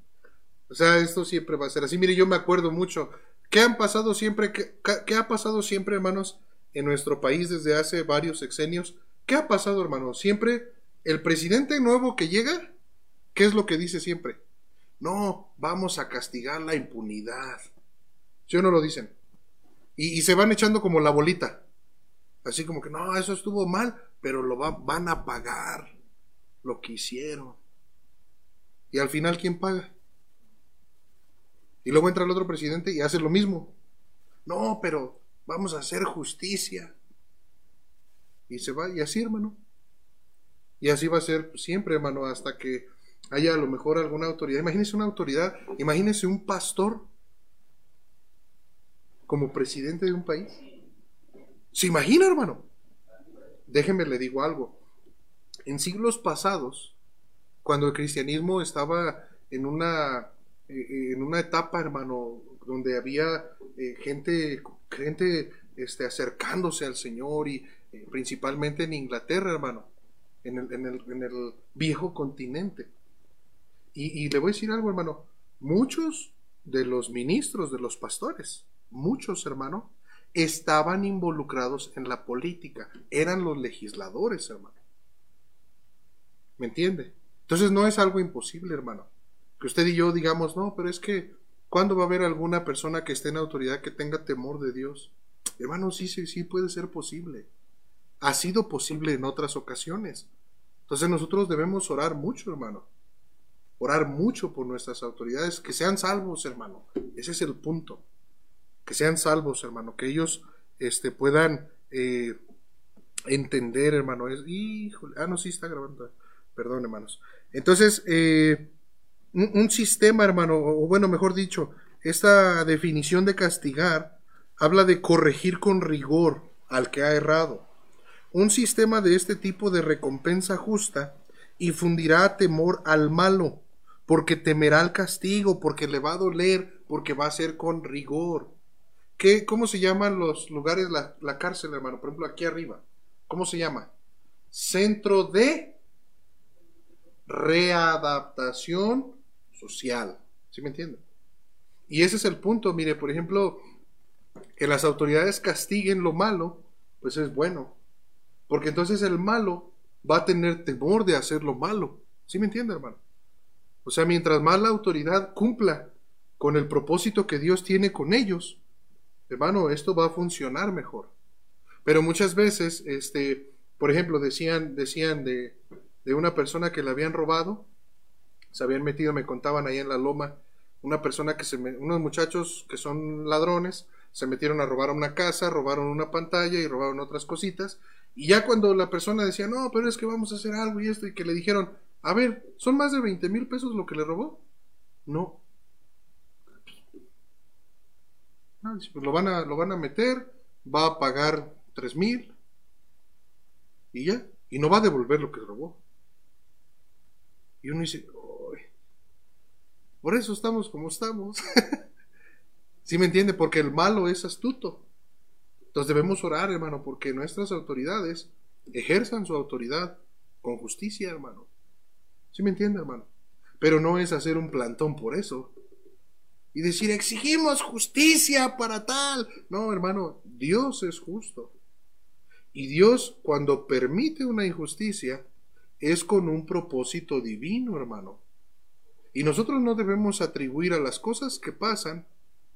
o sea, esto siempre va a ser así. Mire, yo me acuerdo mucho. ¿Qué han pasado siempre? ¿Qué, ha pasado siempre, hermanos, en nuestro país desde hace varios sexenios? ¿Qué ha pasado, hermanos? Siempre el presidente nuevo que llega, ¿qué es lo que dice siempre? No, vamos a castigar la impunidad. ¿Sí o no lo dicen? Y, se van echando como la bolita. Así como que, no, eso estuvo mal, pero lo van a pagar lo que hicieron. Y al final, ¿quién paga? Y luego entra el otro presidente y hace lo mismo. No, pero vamos a hacer justicia. Y se va, y así, hermano. Y así va a ser siempre, hermano, hasta que haya a lo mejor alguna autoridad. Imagínese una autoridad, imagínese un pastor como presidente de un país. ¿Se imagina, hermano? Déjeme le digo algo. En siglos pasados, cuando el cristianismo estaba en una, eh, en una etapa, hermano, donde había eh, gente, gente este, acercándose al Señor y eh, principalmente en Inglaterra, hermano, en el, en el, en el viejo continente. Y, y le voy a decir algo, hermano, muchos de los ministros, de los pastores, muchos, hermano, estaban involucrados en la política, eran los legisladores, hermano. ¿Me entiende? Entonces no es algo imposible, hermano. Que usted y yo digamos, no, pero es que, ¿cuándo va a haber alguna persona que esté en autoridad que tenga temor de Dios? Hermano, sí, sí, sí puede ser posible. Ha sido posible en otras ocasiones. Entonces nosotros debemos orar mucho, hermano. Orar mucho por nuestras autoridades, que sean salvos, hermano. Ese es el punto. Que sean salvos, hermano. Que ellos este, puedan eh, entender, hermano. Híjole, ah, no, sí está grabando. Perdón, hermanos. Entonces, eh, un, sistema, hermano, o bueno, mejor dicho, esta definición de castigar habla de corregir con rigor al que ha errado. Un sistema de este tipo de recompensa justa infundirá temor al malo, porque temerá el castigo, porque le va a doler, porque va a ser con rigor. ¿Qué, ¿Cómo se llaman los lugares, la, la cárcel, hermano? Por ejemplo, aquí arriba. ¿Cómo se llama? Centro de readaptación social. ¿Sí me entienden? Y ese es el punto. Mire, por ejemplo, que las autoridades castiguen lo malo, pues es bueno. Porque entonces el malo va a tener temor de hacer lo malo. ¿Sí me entiende, hermano? O sea, mientras más la autoridad cumpla con el propósito que Dios tiene con ellos, hermano, esto va a funcionar mejor. Pero muchas veces, este, por ejemplo, decían, decían de, de una persona que le habían robado, se habían metido, me contaban ahí en la loma, una persona que se, unos muchachos que son ladrones, se metieron a robar una casa, robaron una pantalla y robaron otras cositas. Y ya cuando la persona decía, no, pero es que vamos a hacer algo y esto, y que le dijeron, a ver, ¿son más de 20 mil pesos lo que le robó? No. pues lo van, a, lo van a meter, va a pagar 3 mil y ya, y no va a devolver lo que robó. Y uno dice, por eso estamos como estamos. (laughs) ¿Sí me entiende? Porque el malo es astuto. Entonces debemos orar, hermano, porque nuestras autoridades ejerzan su autoridad con justicia, hermano. ¿Sí me entiende, hermano? Pero no es hacer un plantón por eso. Y decir, exigimos justicia para tal. No, hermano, Dios es justo. Y Dios cuando permite una injusticia es con un propósito divino, hermano. Y nosotros no debemos atribuir a las cosas que pasan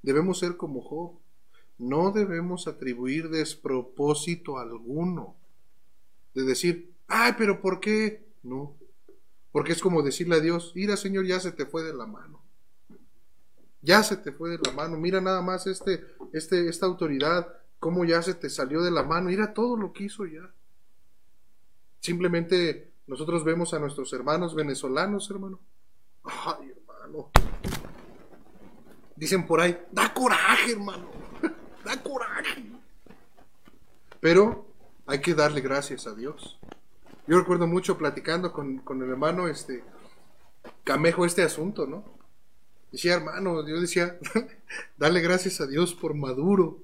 Debemos ser como Job. No debemos atribuir despropósito alguno. De decir, ay, pero ¿por qué? No. Porque es como decirle a Dios, mira Señor, ya se te fue de la mano. Ya se te fue de la mano. Mira nada más este, este, esta autoridad, cómo ya se te salió de la mano. Mira todo lo que hizo ya. Simplemente nosotros vemos a nuestros hermanos venezolanos, hermano. Ay, hermano. Dicen por ahí, da coraje, hermano. (laughs) da coraje. Pero hay que darle gracias a Dios. Yo recuerdo mucho platicando con, el hermano este Camejo este asunto, ¿no? Decía, hermano, yo decía, (laughs) dale gracias a Dios por Maduro.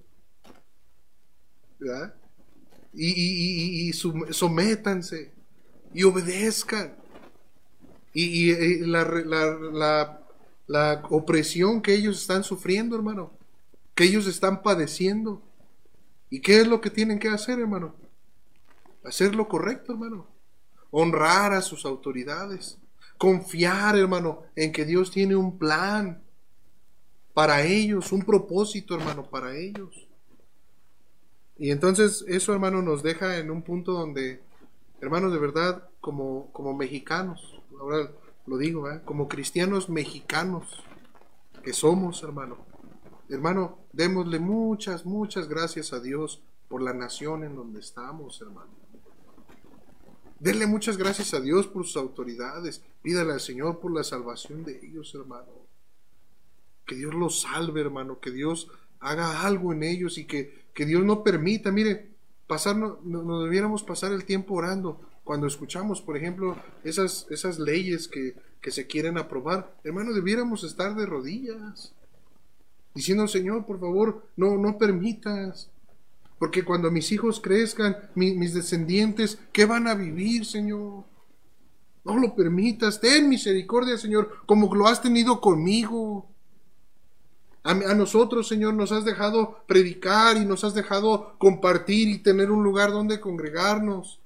¿Verdad? Y, y, sométanse y obedezcan. Y, la, la, la opresión que ellos están sufriendo, hermano, que ellos están padeciendo. ¿Y qué es lo que tienen que hacer, hermano? Hacer lo correcto, hermano. Honrar a sus autoridades. Confiar, hermano, en que Dios tiene un plan para ellos, un propósito, hermano, para ellos. Y entonces eso, hermano, nos deja en un punto donde, hermanos, de verdad, como, como mexicanos, ahora lo digo, ¿eh? como cristianos mexicanos que somos, hermano. Hermano, démosle muchas, muchas gracias a Dios por la nación en donde estamos, hermano. Denle muchas gracias a Dios por sus autoridades. Pídale al Señor por la salvación de ellos, hermano. Que Dios los salve, hermano. Que Dios haga algo en ellos y que, que Dios no permita. Mire, pasar, debiéramos pasar el tiempo orando cuando escuchamos, por ejemplo, esas, esas leyes que, se quieren aprobar, hermano, debiéramos estar de rodillas, diciendo, Señor, por favor, no, no permitas, Porque cuando mis hijos crezcan, mis descendientes, ¿qué van a vivir, Señor? No lo permitas. Ten misericordia, Señor, como lo has tenido conmigo. A, nosotros, Señor, nos has dejado predicar y nos has dejado compartir y tener un lugar donde congregarnos.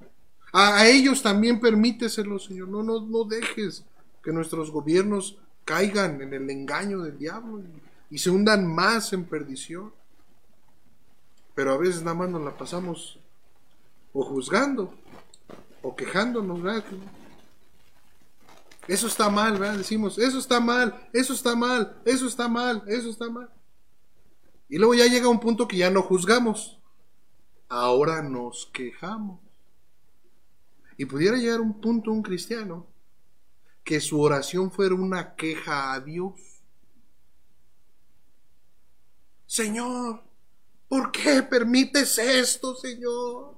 A, ellos también permíteselo, Señor. No, no, no dejes que nuestros gobiernos caigan en el engaño del diablo y se hundan más en perdición pero a veces nada más nos la pasamos o juzgando o quejándonos, ¿verdad? Eso está mal, ¿verdad? Decimos, eso está mal, eso está mal, eso está mal, eso está mal. Y luego ya llega un punto que ya no juzgamos, ahora nos quejamos. Y pudiera llegar un punto un cristiano que su oración fuera una queja a Dios. Señor, ¿Por qué permites esto, Señor?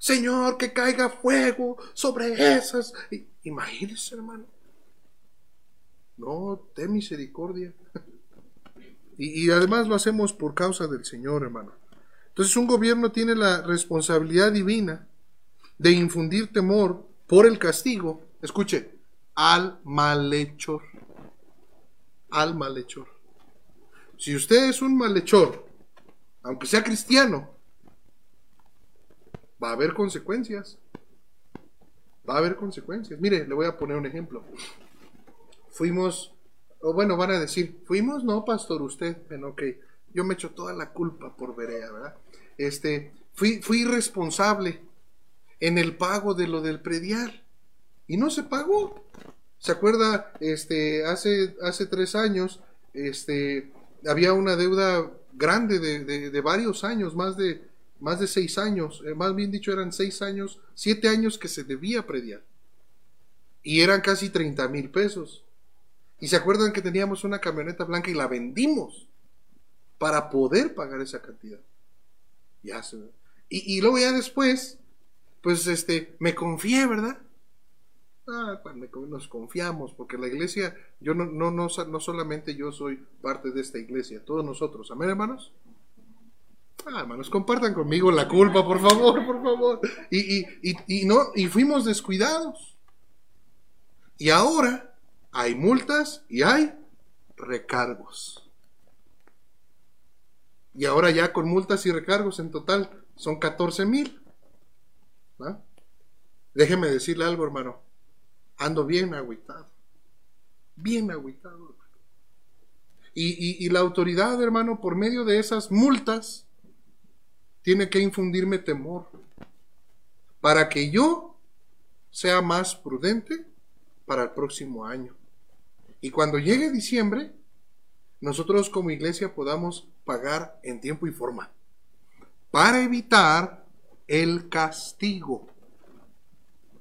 Señor, que caiga fuego sobre esas. Imagínese, hermano. No, ten misericordia. Y, y, además lo hacemos por causa del Señor, hermano. Entonces un gobierno tiene la responsabilidad divina de infundir temor por el castigo, escuche, al malhechor. Al malhechor. Si usted es un malhechor aunque sea cristiano, va a haber consecuencias. Va a haber consecuencias. Mire, le voy a poner un ejemplo. Fuimos, o bueno, van a decir, fuimos, no, pastor, usted, bueno, ok, yo me echo toda la culpa por Berea, ¿verdad? Este, fui, fui responsable en el pago de lo del predial y no se pagó. ¿Se acuerda? Este, hace, hace tres años, este, había una deuda grande de, varios años, más de, más de seis años, eh, más bien dicho eran seis años, siete años que se debía prediar. Y eran casi 30 mil pesos. Y se acuerdan que teníamos una camioneta blanca y la vendimos para poder pagar esa cantidad. Y, y luego ya después, pues este, me confié, ¿verdad? Ah, nos confiamos, porque la iglesia, yo no, no, no, no solamente yo soy parte de esta iglesia, todos nosotros. Amén, hermanos. Ah, hermanos, compartan conmigo la culpa, por favor, por favor. Y, y, y, y, no, y fuimos descuidados. Y ahora hay multas y hay recargos. Y ahora ya con multas y recargos en total son 14 mil. Déjeme decirle algo, hermano ando bien agüitado. Bien agüitado. Y, y, la autoridad, hermano, por medio de esas multas, tiene que infundirme temor para que yo sea más prudente para el próximo año. Y cuando llegue diciembre, nosotros como iglesia podamos pagar en tiempo y forma para evitar el castigo.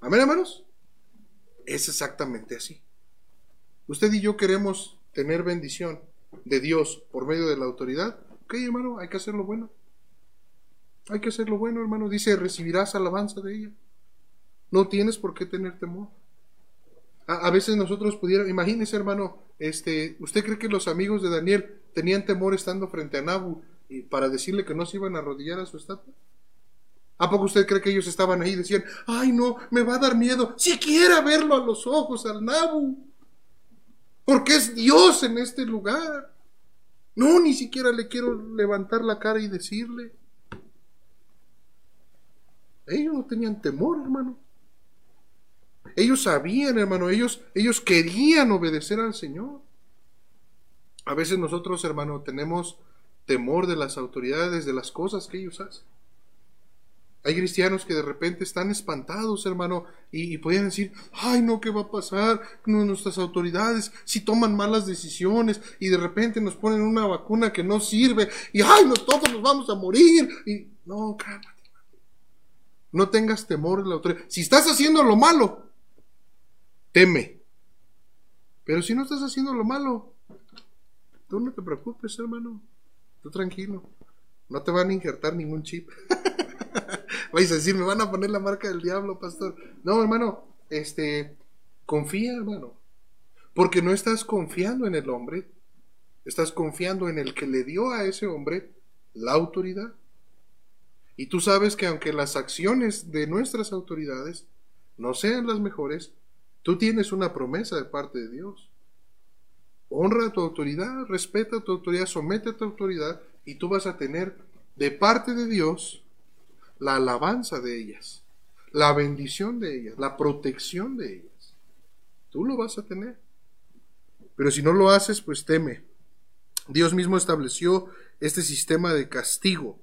Amén, hermanos es exactamente así. Usted y yo queremos tener bendición de Dios por medio de la autoridad. Ok, hermano, hay que hacer lo bueno. Hay que hacer lo bueno, hermano. Dice, recibirás alabanza de ella. No tienes por qué tener temor. A, veces nosotros pudiéramos, imagínese, hermano, este, ¿usted cree que los amigos de Daniel tenían temor estando frente a Nabu y para decirle que no se iban a arrodillar a su estatua? ¿A poco usted cree que ellos estaban ahí y decían, ay no, me va a dar miedo, siquiera verlo a los ojos al Nabu? Porque es Dios en este lugar. No, ni siquiera le quiero levantar la cara y decirle. Ellos no tenían temor, hermano. Ellos sabían, hermano, ellos, ellos querían obedecer al Señor. A veces nosotros, hermano, tenemos temor de las autoridades, de las cosas que ellos hacen. Hay cristianos que de repente están espantados, hermano, y, pueden decir, ay no, ¿qué va a pasar? nuestras autoridades, si toman malas decisiones y de repente nos ponen una vacuna que no sirve y, ay, no, todos nos vamos a morir. Y no, cálmate. No tengas temor de la autoridad. Si estás haciendo lo malo, teme. Pero si no estás haciendo lo malo, tú no te preocupes, hermano. Tú tranquilo. No te van a injertar ningún chip. (laughs) Vais a decir, me van a poner la marca del diablo, pastor. No, hermano, este, confía, hermano. Porque no estás confiando en el hombre, estás confiando en el que le dio a ese hombre la autoridad. Y tú sabes que aunque las acciones de nuestras autoridades no sean las mejores, tú tienes una promesa de parte de Dios. Honra tu autoridad, respeta tu autoridad, somete a tu autoridad y tú vas a tener de parte de Dios la alabanza de ellas, la bendición de ellas, la protección de ellas. Tú lo vas a tener. Pero si no lo haces, pues teme. Dios mismo estableció este sistema de castigo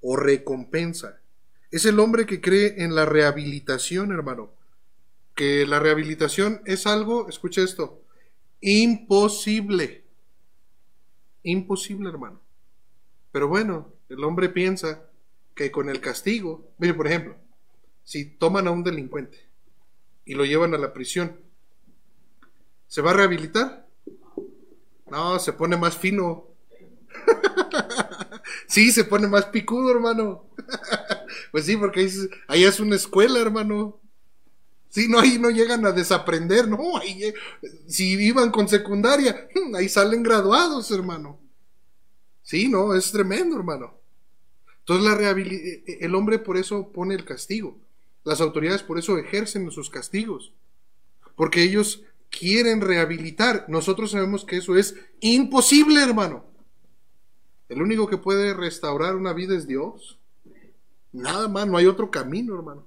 o recompensa. Es el hombre que cree en la rehabilitación, hermano. Que la rehabilitación es algo, escucha esto, imposible. Imposible, hermano. Pero bueno, el hombre piensa que con el castigo, mire, por ejemplo, si toman a un delincuente y lo llevan a la prisión, ¿se va a rehabilitar? No, se pone más fino. (laughs) sí, se pone más picudo, hermano. (laughs) pues sí, porque ahí, es una escuela, hermano. Sí, no, ahí no llegan a desaprender, no, ahí, si iban con secundaria, (laughs) ahí salen graduados, hermano. Sí, no, es tremendo, hermano. Entonces e, e, el hombre por eso pone el castigo. Las autoridades por eso ejercen sus castigos. Porque ellos quieren rehabilitar. Nosotros sabemos que eso es imposible, hermano. El único que puede restaurar una vida es Dios. Nada más, no hay otro camino, hermano.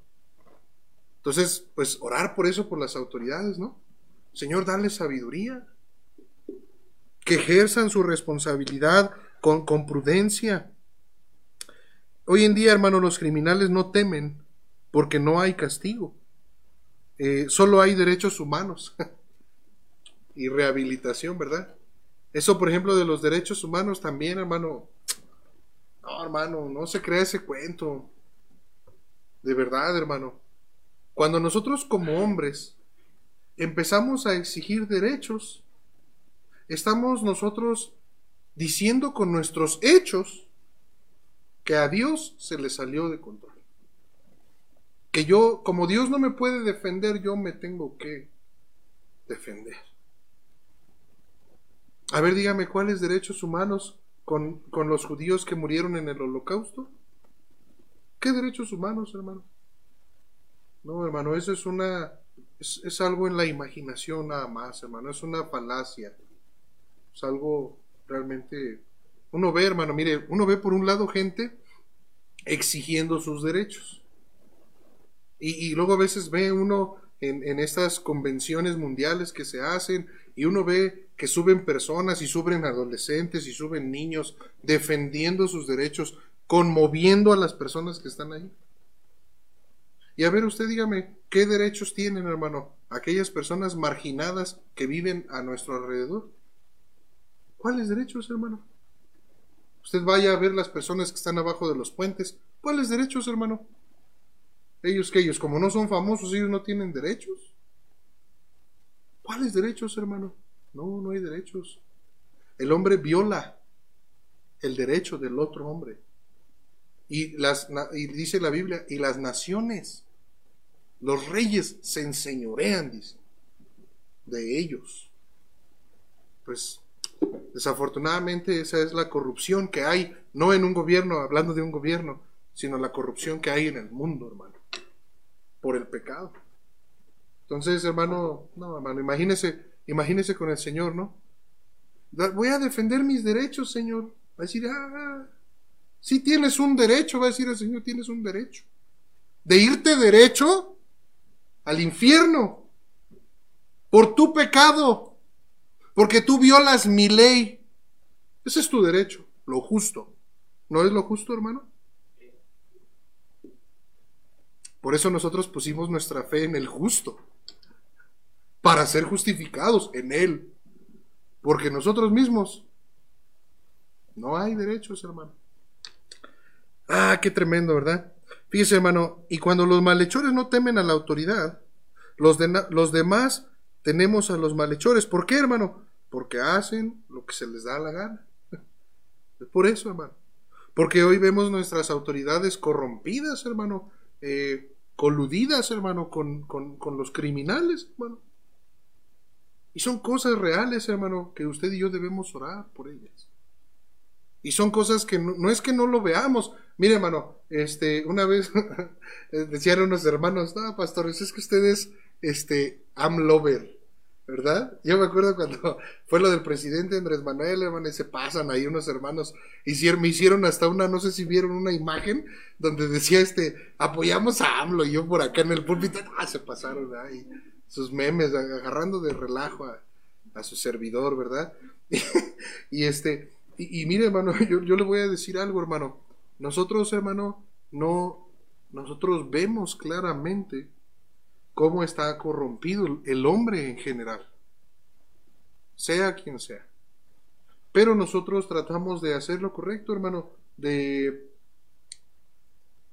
Entonces, pues orar por eso, por las autoridades, ¿no? Señor, dale sabiduría. Que ejerzan su responsabilidad con prudencia. Hoy en día, hermano, los criminales no temen porque no hay castigo. Eh, solo hay derechos humanos (laughs) y rehabilitación, ¿verdad? Eso, por ejemplo, de los derechos humanos también, hermano. No, hermano, no se crea ese cuento. De verdad, hermano. Cuando nosotros como hombres empezamos a exigir derechos, estamos nosotros diciendo con nuestros hechos que a Dios se le salió de control. Que yo, como Dios no me puede defender, yo me tengo que defender. A ver, dígame, ¿cuáles derechos humanos con, con los judíos que murieron en el holocausto? ¿Qué derechos humanos, hermano? No, hermano, eso es una, es, es, algo en la imaginación nada más, hermano, es una falacia, es algo realmente uno ve, hermano, mire, uno ve por un lado gente exigiendo sus derechos. Y, luego a veces ve uno en, en, estas convenciones mundiales que se hacen y uno ve que suben personas y suben adolescentes y suben niños defendiendo sus derechos, conmoviendo a las personas que están ahí. Y a ver, usted dígame, ¿qué derechos tienen, hermano, aquellas personas marginadas que viven a nuestro alrededor? ¿Cuáles derechos, hermano? Usted vaya a ver las personas que están abajo de los puentes. ¿Cuáles derechos, hermano? Ellos que ellos, como no son famosos, ellos no tienen derechos. ¿Cuáles derechos, hermano? No, no hay derechos. El hombre viola el derecho del otro hombre. Y, las, y dice la Biblia, y las naciones, los reyes se enseñorean, dice, de ellos. Pues Desafortunadamente esa es la corrupción que hay, no en un gobierno, hablando de un gobierno, sino la corrupción que hay en el mundo, hermano, por el pecado. Entonces, hermano, no, hermano, imagínese, imagínese con el Señor, ¿no? Voy a defender mis derechos, Señor. Va a decir, ah, si tienes un derecho, va a decir el Señor, tienes un derecho. De irte derecho al infierno por tu pecado porque tú violas mi ley. Ese es tu derecho, lo justo. ¿No es lo justo, hermano? Por eso nosotros pusimos nuestra fe en el justo, para ser justificados en Él. Porque nosotros mismos no hay derechos, hermano. Ah, qué tremendo, ¿verdad? Fíjese, hermano, y cuando los malhechores no temen a la autoridad, los, los demás tenemos a los malhechores. ¿Por qué, hermano? Porque hacen lo que se les da la gana. Es por eso, hermano. Porque hoy vemos nuestras autoridades corrompidas, hermano, eh, coludidas, hermano, con, los criminales, hermano. Y son cosas reales, hermano, que usted y yo debemos orar por ellas. Y son cosas que no, no, es que no lo veamos. Mire, hermano, este, una vez (laughs) decían unos hermanos, no, pastores, es que ustedes, este, am lover, ¿verdad? Yo me acuerdo cuando (laughs) fue lo del presidente Andrés Manuel, hermano, y se pasan ahí unos hermanos, hicieron, me hicieron hasta una, no sé si vieron una imagen donde decía, este, apoyamos a AMLO, y yo por acá en el púlpito, ah, se pasaron ahí, sus memes, agarrando de relajo a, su servidor, ¿verdad? (laughs) y este, y, mire, hermano, yo, yo le voy a decir algo, hermano. Nosotros, hermano, no, nosotros vemos claramente cómo está corrompido el hombre en general, sea quien sea. Pero nosotros tratamos de hacer lo correcto, hermano, de,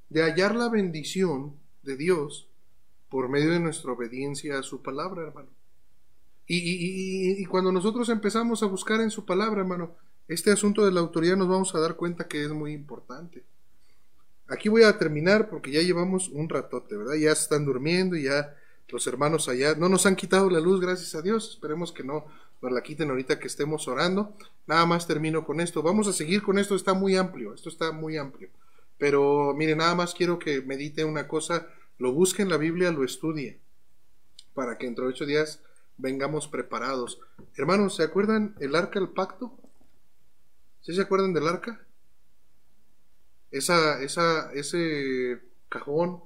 de hallar la bendición de Dios por medio de nuestra obediencia a su palabra, hermano. Y, cuando nosotros empezamos a buscar en su palabra, hermano, este asunto de la autoridad nos vamos a dar cuenta que es muy importante. Aquí voy a terminar porque ya llevamos un ratote, ¿verdad? Ya están durmiendo y ya los hermanos allá no nos han quitado la luz, gracias a Dios. Esperemos que no nos la quiten ahorita que estemos orando. Nada más termino con esto. Vamos a seguir con esto, está muy amplio, esto está muy amplio. Pero mire, nada más quiero que medite una cosa, lo busque en la Biblia, lo estudie, para que dentro de ocho días vengamos preparados. Hermanos, ¿se acuerdan el arca del pacto? ¿Sí se acuerdan del arca? Esa, esa, ese cajón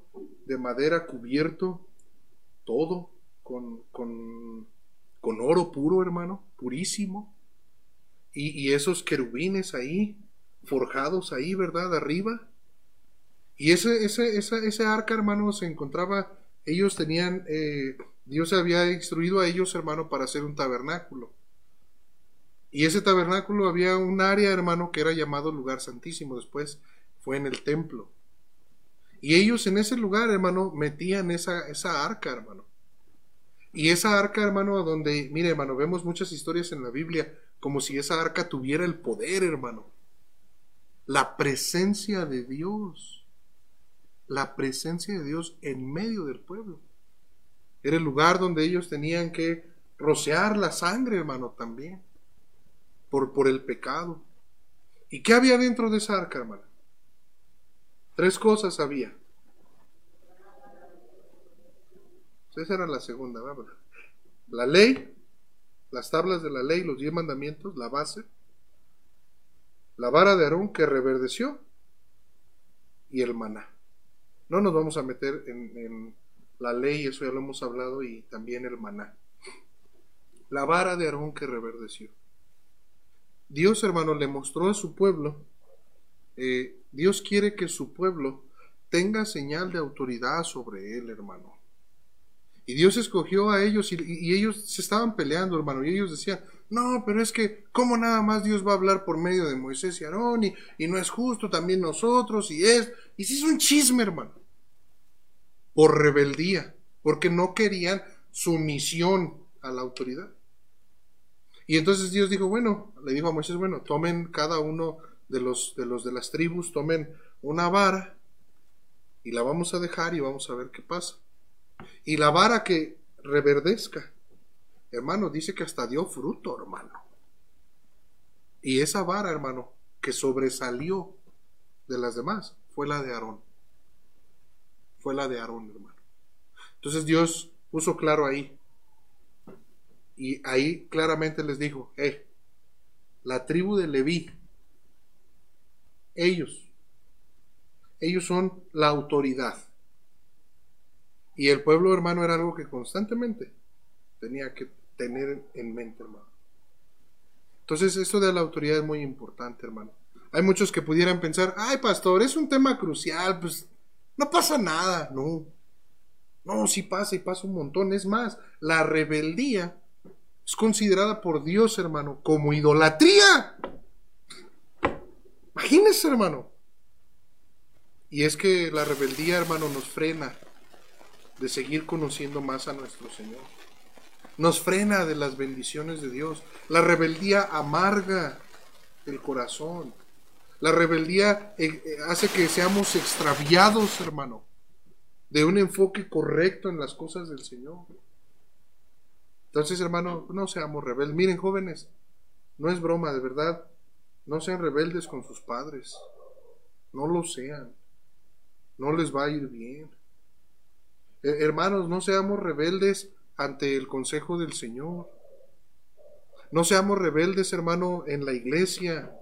de madera cubierto, todo con, con, con oro puro, hermano, purísimo. Y, y, esos querubines ahí, forjados ahí, ¿verdad? Arriba. Y ese, ese, esa, ese arca, hermano, se encontraba, ellos tenían eh, Dios había instruido a ellos, hermano, para hacer un tabernáculo. Y ese tabernáculo había un área, hermano, que era llamado lugar santísimo. Después fue en el templo. Y ellos en ese lugar, hermano, metían esa, esa arca, hermano. Y esa arca, hermano, donde, mire, hermano, vemos muchas historias en la Biblia como si esa arca tuviera el poder, hermano. La presencia de Dios. La presencia de Dios en medio del pueblo. Era el lugar donde ellos tenían que rociar la sangre, hermano, también, por, por el pecado. ¿Y qué había dentro de esa arca, hermano? Tres cosas había. Esa era la segunda. La ley, las tablas de la ley, los diez mandamientos, la base, la vara de Aarón que reverdeció y el maná. No nos vamos a meter en la ley, eso ya lo hemos hablado, y también el maná. La vara de Aarón que reverdeció. Dios, hermano, le mostró a su pueblo, eh, Dios quiere que su pueblo tenga señal de autoridad sobre él, hermano. Y Dios escogió a ellos y, ellos se estaban peleando, hermano, y ellos decían, no, pero es que, ¿cómo nada más Dios va a hablar por medio de Moisés y Aarón? Y, no es justo también nosotros, y es, y si es un chisme, hermano por rebeldía, porque no querían sumisión a la autoridad. Y entonces Dios dijo, bueno, le dijo a Moisés, bueno, tomen cada uno de los de los de las tribus, tomen una vara y la vamos a dejar y vamos a ver qué pasa. Y la vara que reverdezca, hermano, dice que hasta dio fruto, hermano. Y esa vara, hermano, que sobresalió de las demás, fue la de Aarón fue la de Aarón, hermano. Entonces Dios puso claro ahí. Y ahí claramente les dijo, eh, la tribu de Leví, ellos, ellos son la autoridad. Y el pueblo, hermano, era algo que constantemente tenía que tener en mente, hermano. Entonces, esto de la autoridad es muy importante, hermano. Hay muchos que pudieran pensar, ay, pastor, es un tema crucial, pues no pasa nada, no. No, sí pasa y pasa un montón. Es más, la rebeldía es considerada por Dios, hermano, como idolatría. Imagínese, hermano. Y es que la rebeldía, hermano, nos frena de seguir conociendo más a nuestro Señor. Nos frena de las bendiciones de Dios. La rebeldía amarga el corazón. La rebeldía eh, eh, hace que seamos extraviados, hermano, de un enfoque correcto en las cosas del Señor. Entonces, hermano, no seamos rebeldes. Miren, jóvenes, no es broma, de verdad. No sean rebeldes con sus padres. No lo sean. No les va a ir bien. Eh, hermanos, no seamos rebeldes ante el consejo del Señor. No seamos rebeldes, hermano, en la iglesia,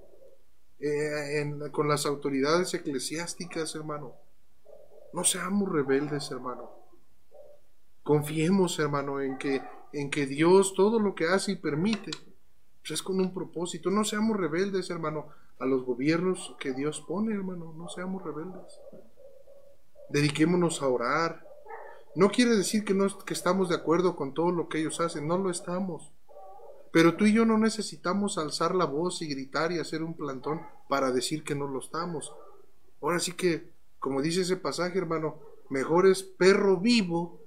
eh, con las autoridades eclesiásticas, hermano. No seamos rebeldes, hermano. Confiemos, hermano, en que, en que Dios todo lo que hace y permite pues es con un propósito. No seamos rebeldes, hermano, a los gobiernos que Dios pone, hermano. No seamos rebeldes. Dediquémonos a orar, no quiere decir que, no, que estamos de acuerdo con todo lo que ellos hacen, no lo estamos. Pero tú y yo no necesitamos alzar la voz y gritar y hacer un plantón para decir que no lo estamos. Ahora sí que, como dice ese pasaje, hermano, mejor es perro vivo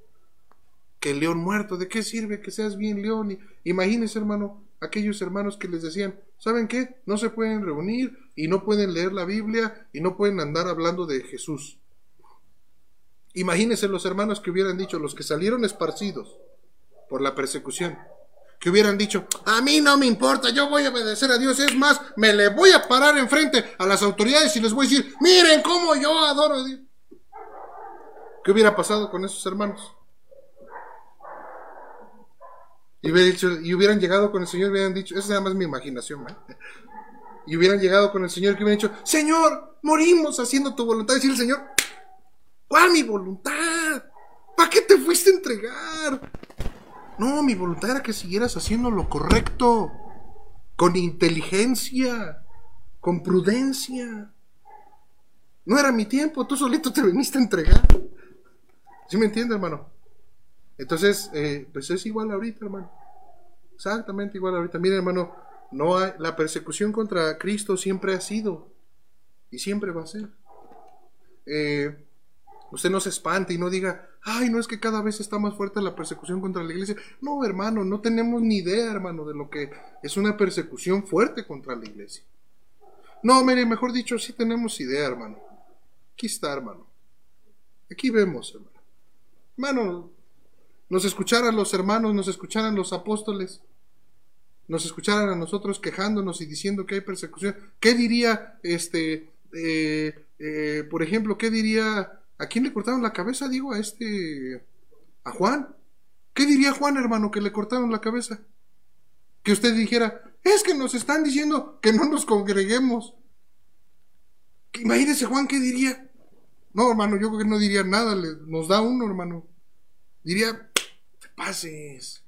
que león muerto. ¿De qué sirve que seas bien león? Imagínese, hermano, aquellos hermanos que les decían, ¿saben qué? No se pueden reunir y no pueden leer la Biblia y no pueden andar hablando de Jesús. Imagínense los hermanos que hubieran dicho, los que salieron esparcidos por la persecución, que hubieran dicho, a mí no me importa, yo voy a obedecer a Dios, es más, me le voy a parar enfrente a las autoridades y les voy a decir, miren cómo yo adoro a Dios. ¿Qué hubiera pasado con esos hermanos? Y, y hubieran llegado con el Señor hubieran dicho, esa es nada más mi imaginación, ¿eh? y hubieran llegado con el Señor que hubieran dicho, Señor, morimos haciendo tu voluntad. Y decir el Señor, ¿Cuál mi voluntad? ¿Para qué te fuiste a entregar? No, mi voluntad era que siguieras haciendo lo correcto, con inteligencia, con prudencia. No era mi tiempo, tú solito te viniste a entregar. ¿Sí me entiendes, hermano? Entonces, eh, pues es igual ahorita, hermano. Exactamente igual ahorita. Mire, hermano, no hay, la persecución contra Cristo siempre ha sido y siempre va a ser. Eh, Usted no se espante y no diga, ay, no es que cada vez está más fuerte la persecución contra la iglesia. No, hermano, no tenemos ni idea, hermano, de lo que es una persecución fuerte contra la iglesia. No, mire, mejor dicho, sí tenemos idea, hermano. Aquí está, hermano. Aquí vemos, hermano. Hermano, nos escucharan los hermanos, nos escucharan los apóstoles, nos escucharan a nosotros quejándonos y diciendo que hay persecución. ¿Qué diría, este, eh, eh, por ejemplo, qué diría ¿A quién le cortaron la cabeza? Digo, a este. a Juan. ¿Qué diría Juan, hermano, que le cortaron la cabeza? Que usted dijera, es que nos están diciendo que no nos congreguemos. Imagínese, Juan, ¿qué diría? No, hermano, yo creo que no diría nada, nos da uno, hermano. Diría, pases.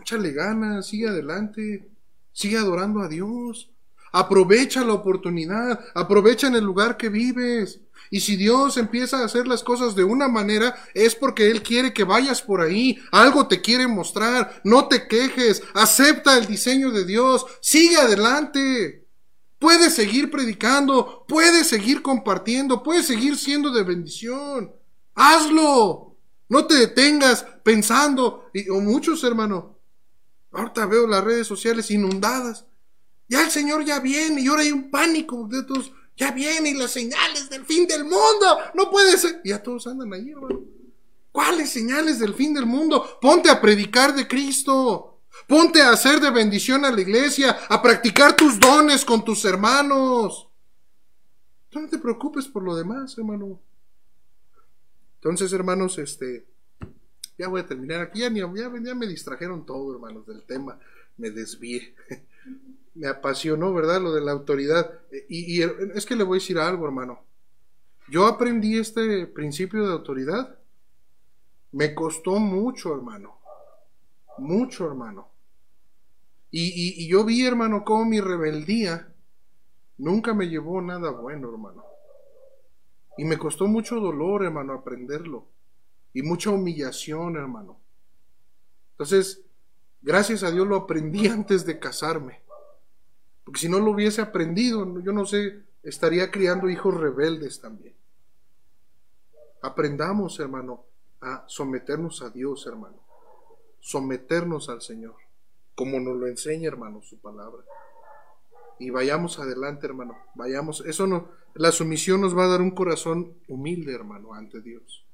Échale ganas, sigue adelante, sigue adorando a Dios. Aprovecha la oportunidad, aprovecha en el lugar que vives. Y si Dios empieza a hacer las cosas de una manera, es porque Él quiere que vayas por ahí, algo te quiere mostrar, no te quejes, acepta el diseño de Dios, sigue adelante. Puedes seguir predicando, puedes seguir compartiendo, puedes seguir siendo de bendición. Hazlo. No te detengas pensando, y, o muchos hermanos, ahorita veo las redes sociales inundadas. Ya el Señor ya viene y ahora hay un pánico de todos ya vienen las señales del fin del mundo. No puede ser. Ya todos andan ahí, hermano. ¿Cuáles señales del fin del mundo? Ponte a predicar de Cristo. Ponte a hacer de bendición a la iglesia, a practicar tus dones con tus hermanos. no te preocupes por lo demás, hermano. Entonces, hermanos, este, ya voy a terminar aquí. Ya, ya, ya me distrajeron todo, hermanos, del tema. Me desvié. (laughs) me apasionó, ¿verdad? Lo de la autoridad. Y, es que le voy a decir algo, hermano. Yo aprendí este principio de autoridad. Me costó mucho, hermano. Mucho, hermano. Y, y yo vi, hermano, cómo mi rebeldía nunca me llevó nada bueno, hermano. Y me costó mucho dolor, hermano, aprenderlo. Y mucha humillación, hermano. Entonces, gracias a Dios lo aprendí (laughs) antes de casarme. Porque si no lo hubiese aprendido, yo no sé, estaría criando hijos rebeldes también. Aprendamos, hermano, a someternos a Dios, hermano. Someternos al Señor, como nos lo enseña, hermano, su palabra. Y vayamos adelante, hermano. Vayamos. Eso no, la sumisión nos va a dar un corazón humilde, hermano, ante Dios.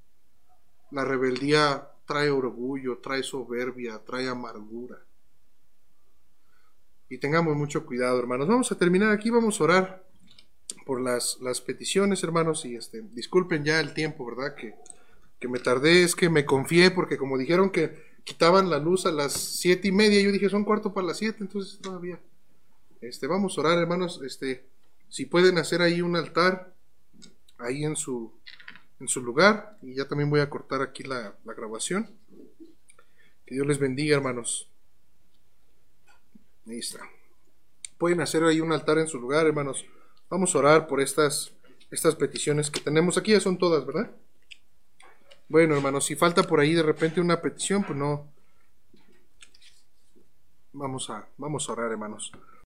La rebeldía trae orgullo, trae soberbia, trae amargura. Y tengamos mucho cuidado, hermanos. Vamos a terminar aquí, vamos a orar por las, las peticiones, hermanos, y este, disculpen ya el tiempo, ¿verdad? Que, que me tardé, es que me confié, porque como dijeron que quitaban la luz a las siete y media, yo dije, son cuarto para las siete, entonces todavía. Este, vamos a orar, hermanos, este, si pueden hacer ahí un altar, ahí en su, en su lugar, y ya también voy a cortar aquí la, grabación. Que Dios les bendiga, hermanos. Ahí está. Pueden hacer ahí un altar en su lugar, hermanos. Vamos a orar por estas, estas peticiones que tenemos aquí, ya son todas, ¿verdad? Bueno, hermanos, si falta por ahí de repente una petición, pues no. Vamos a, vamos a orar, hermanos.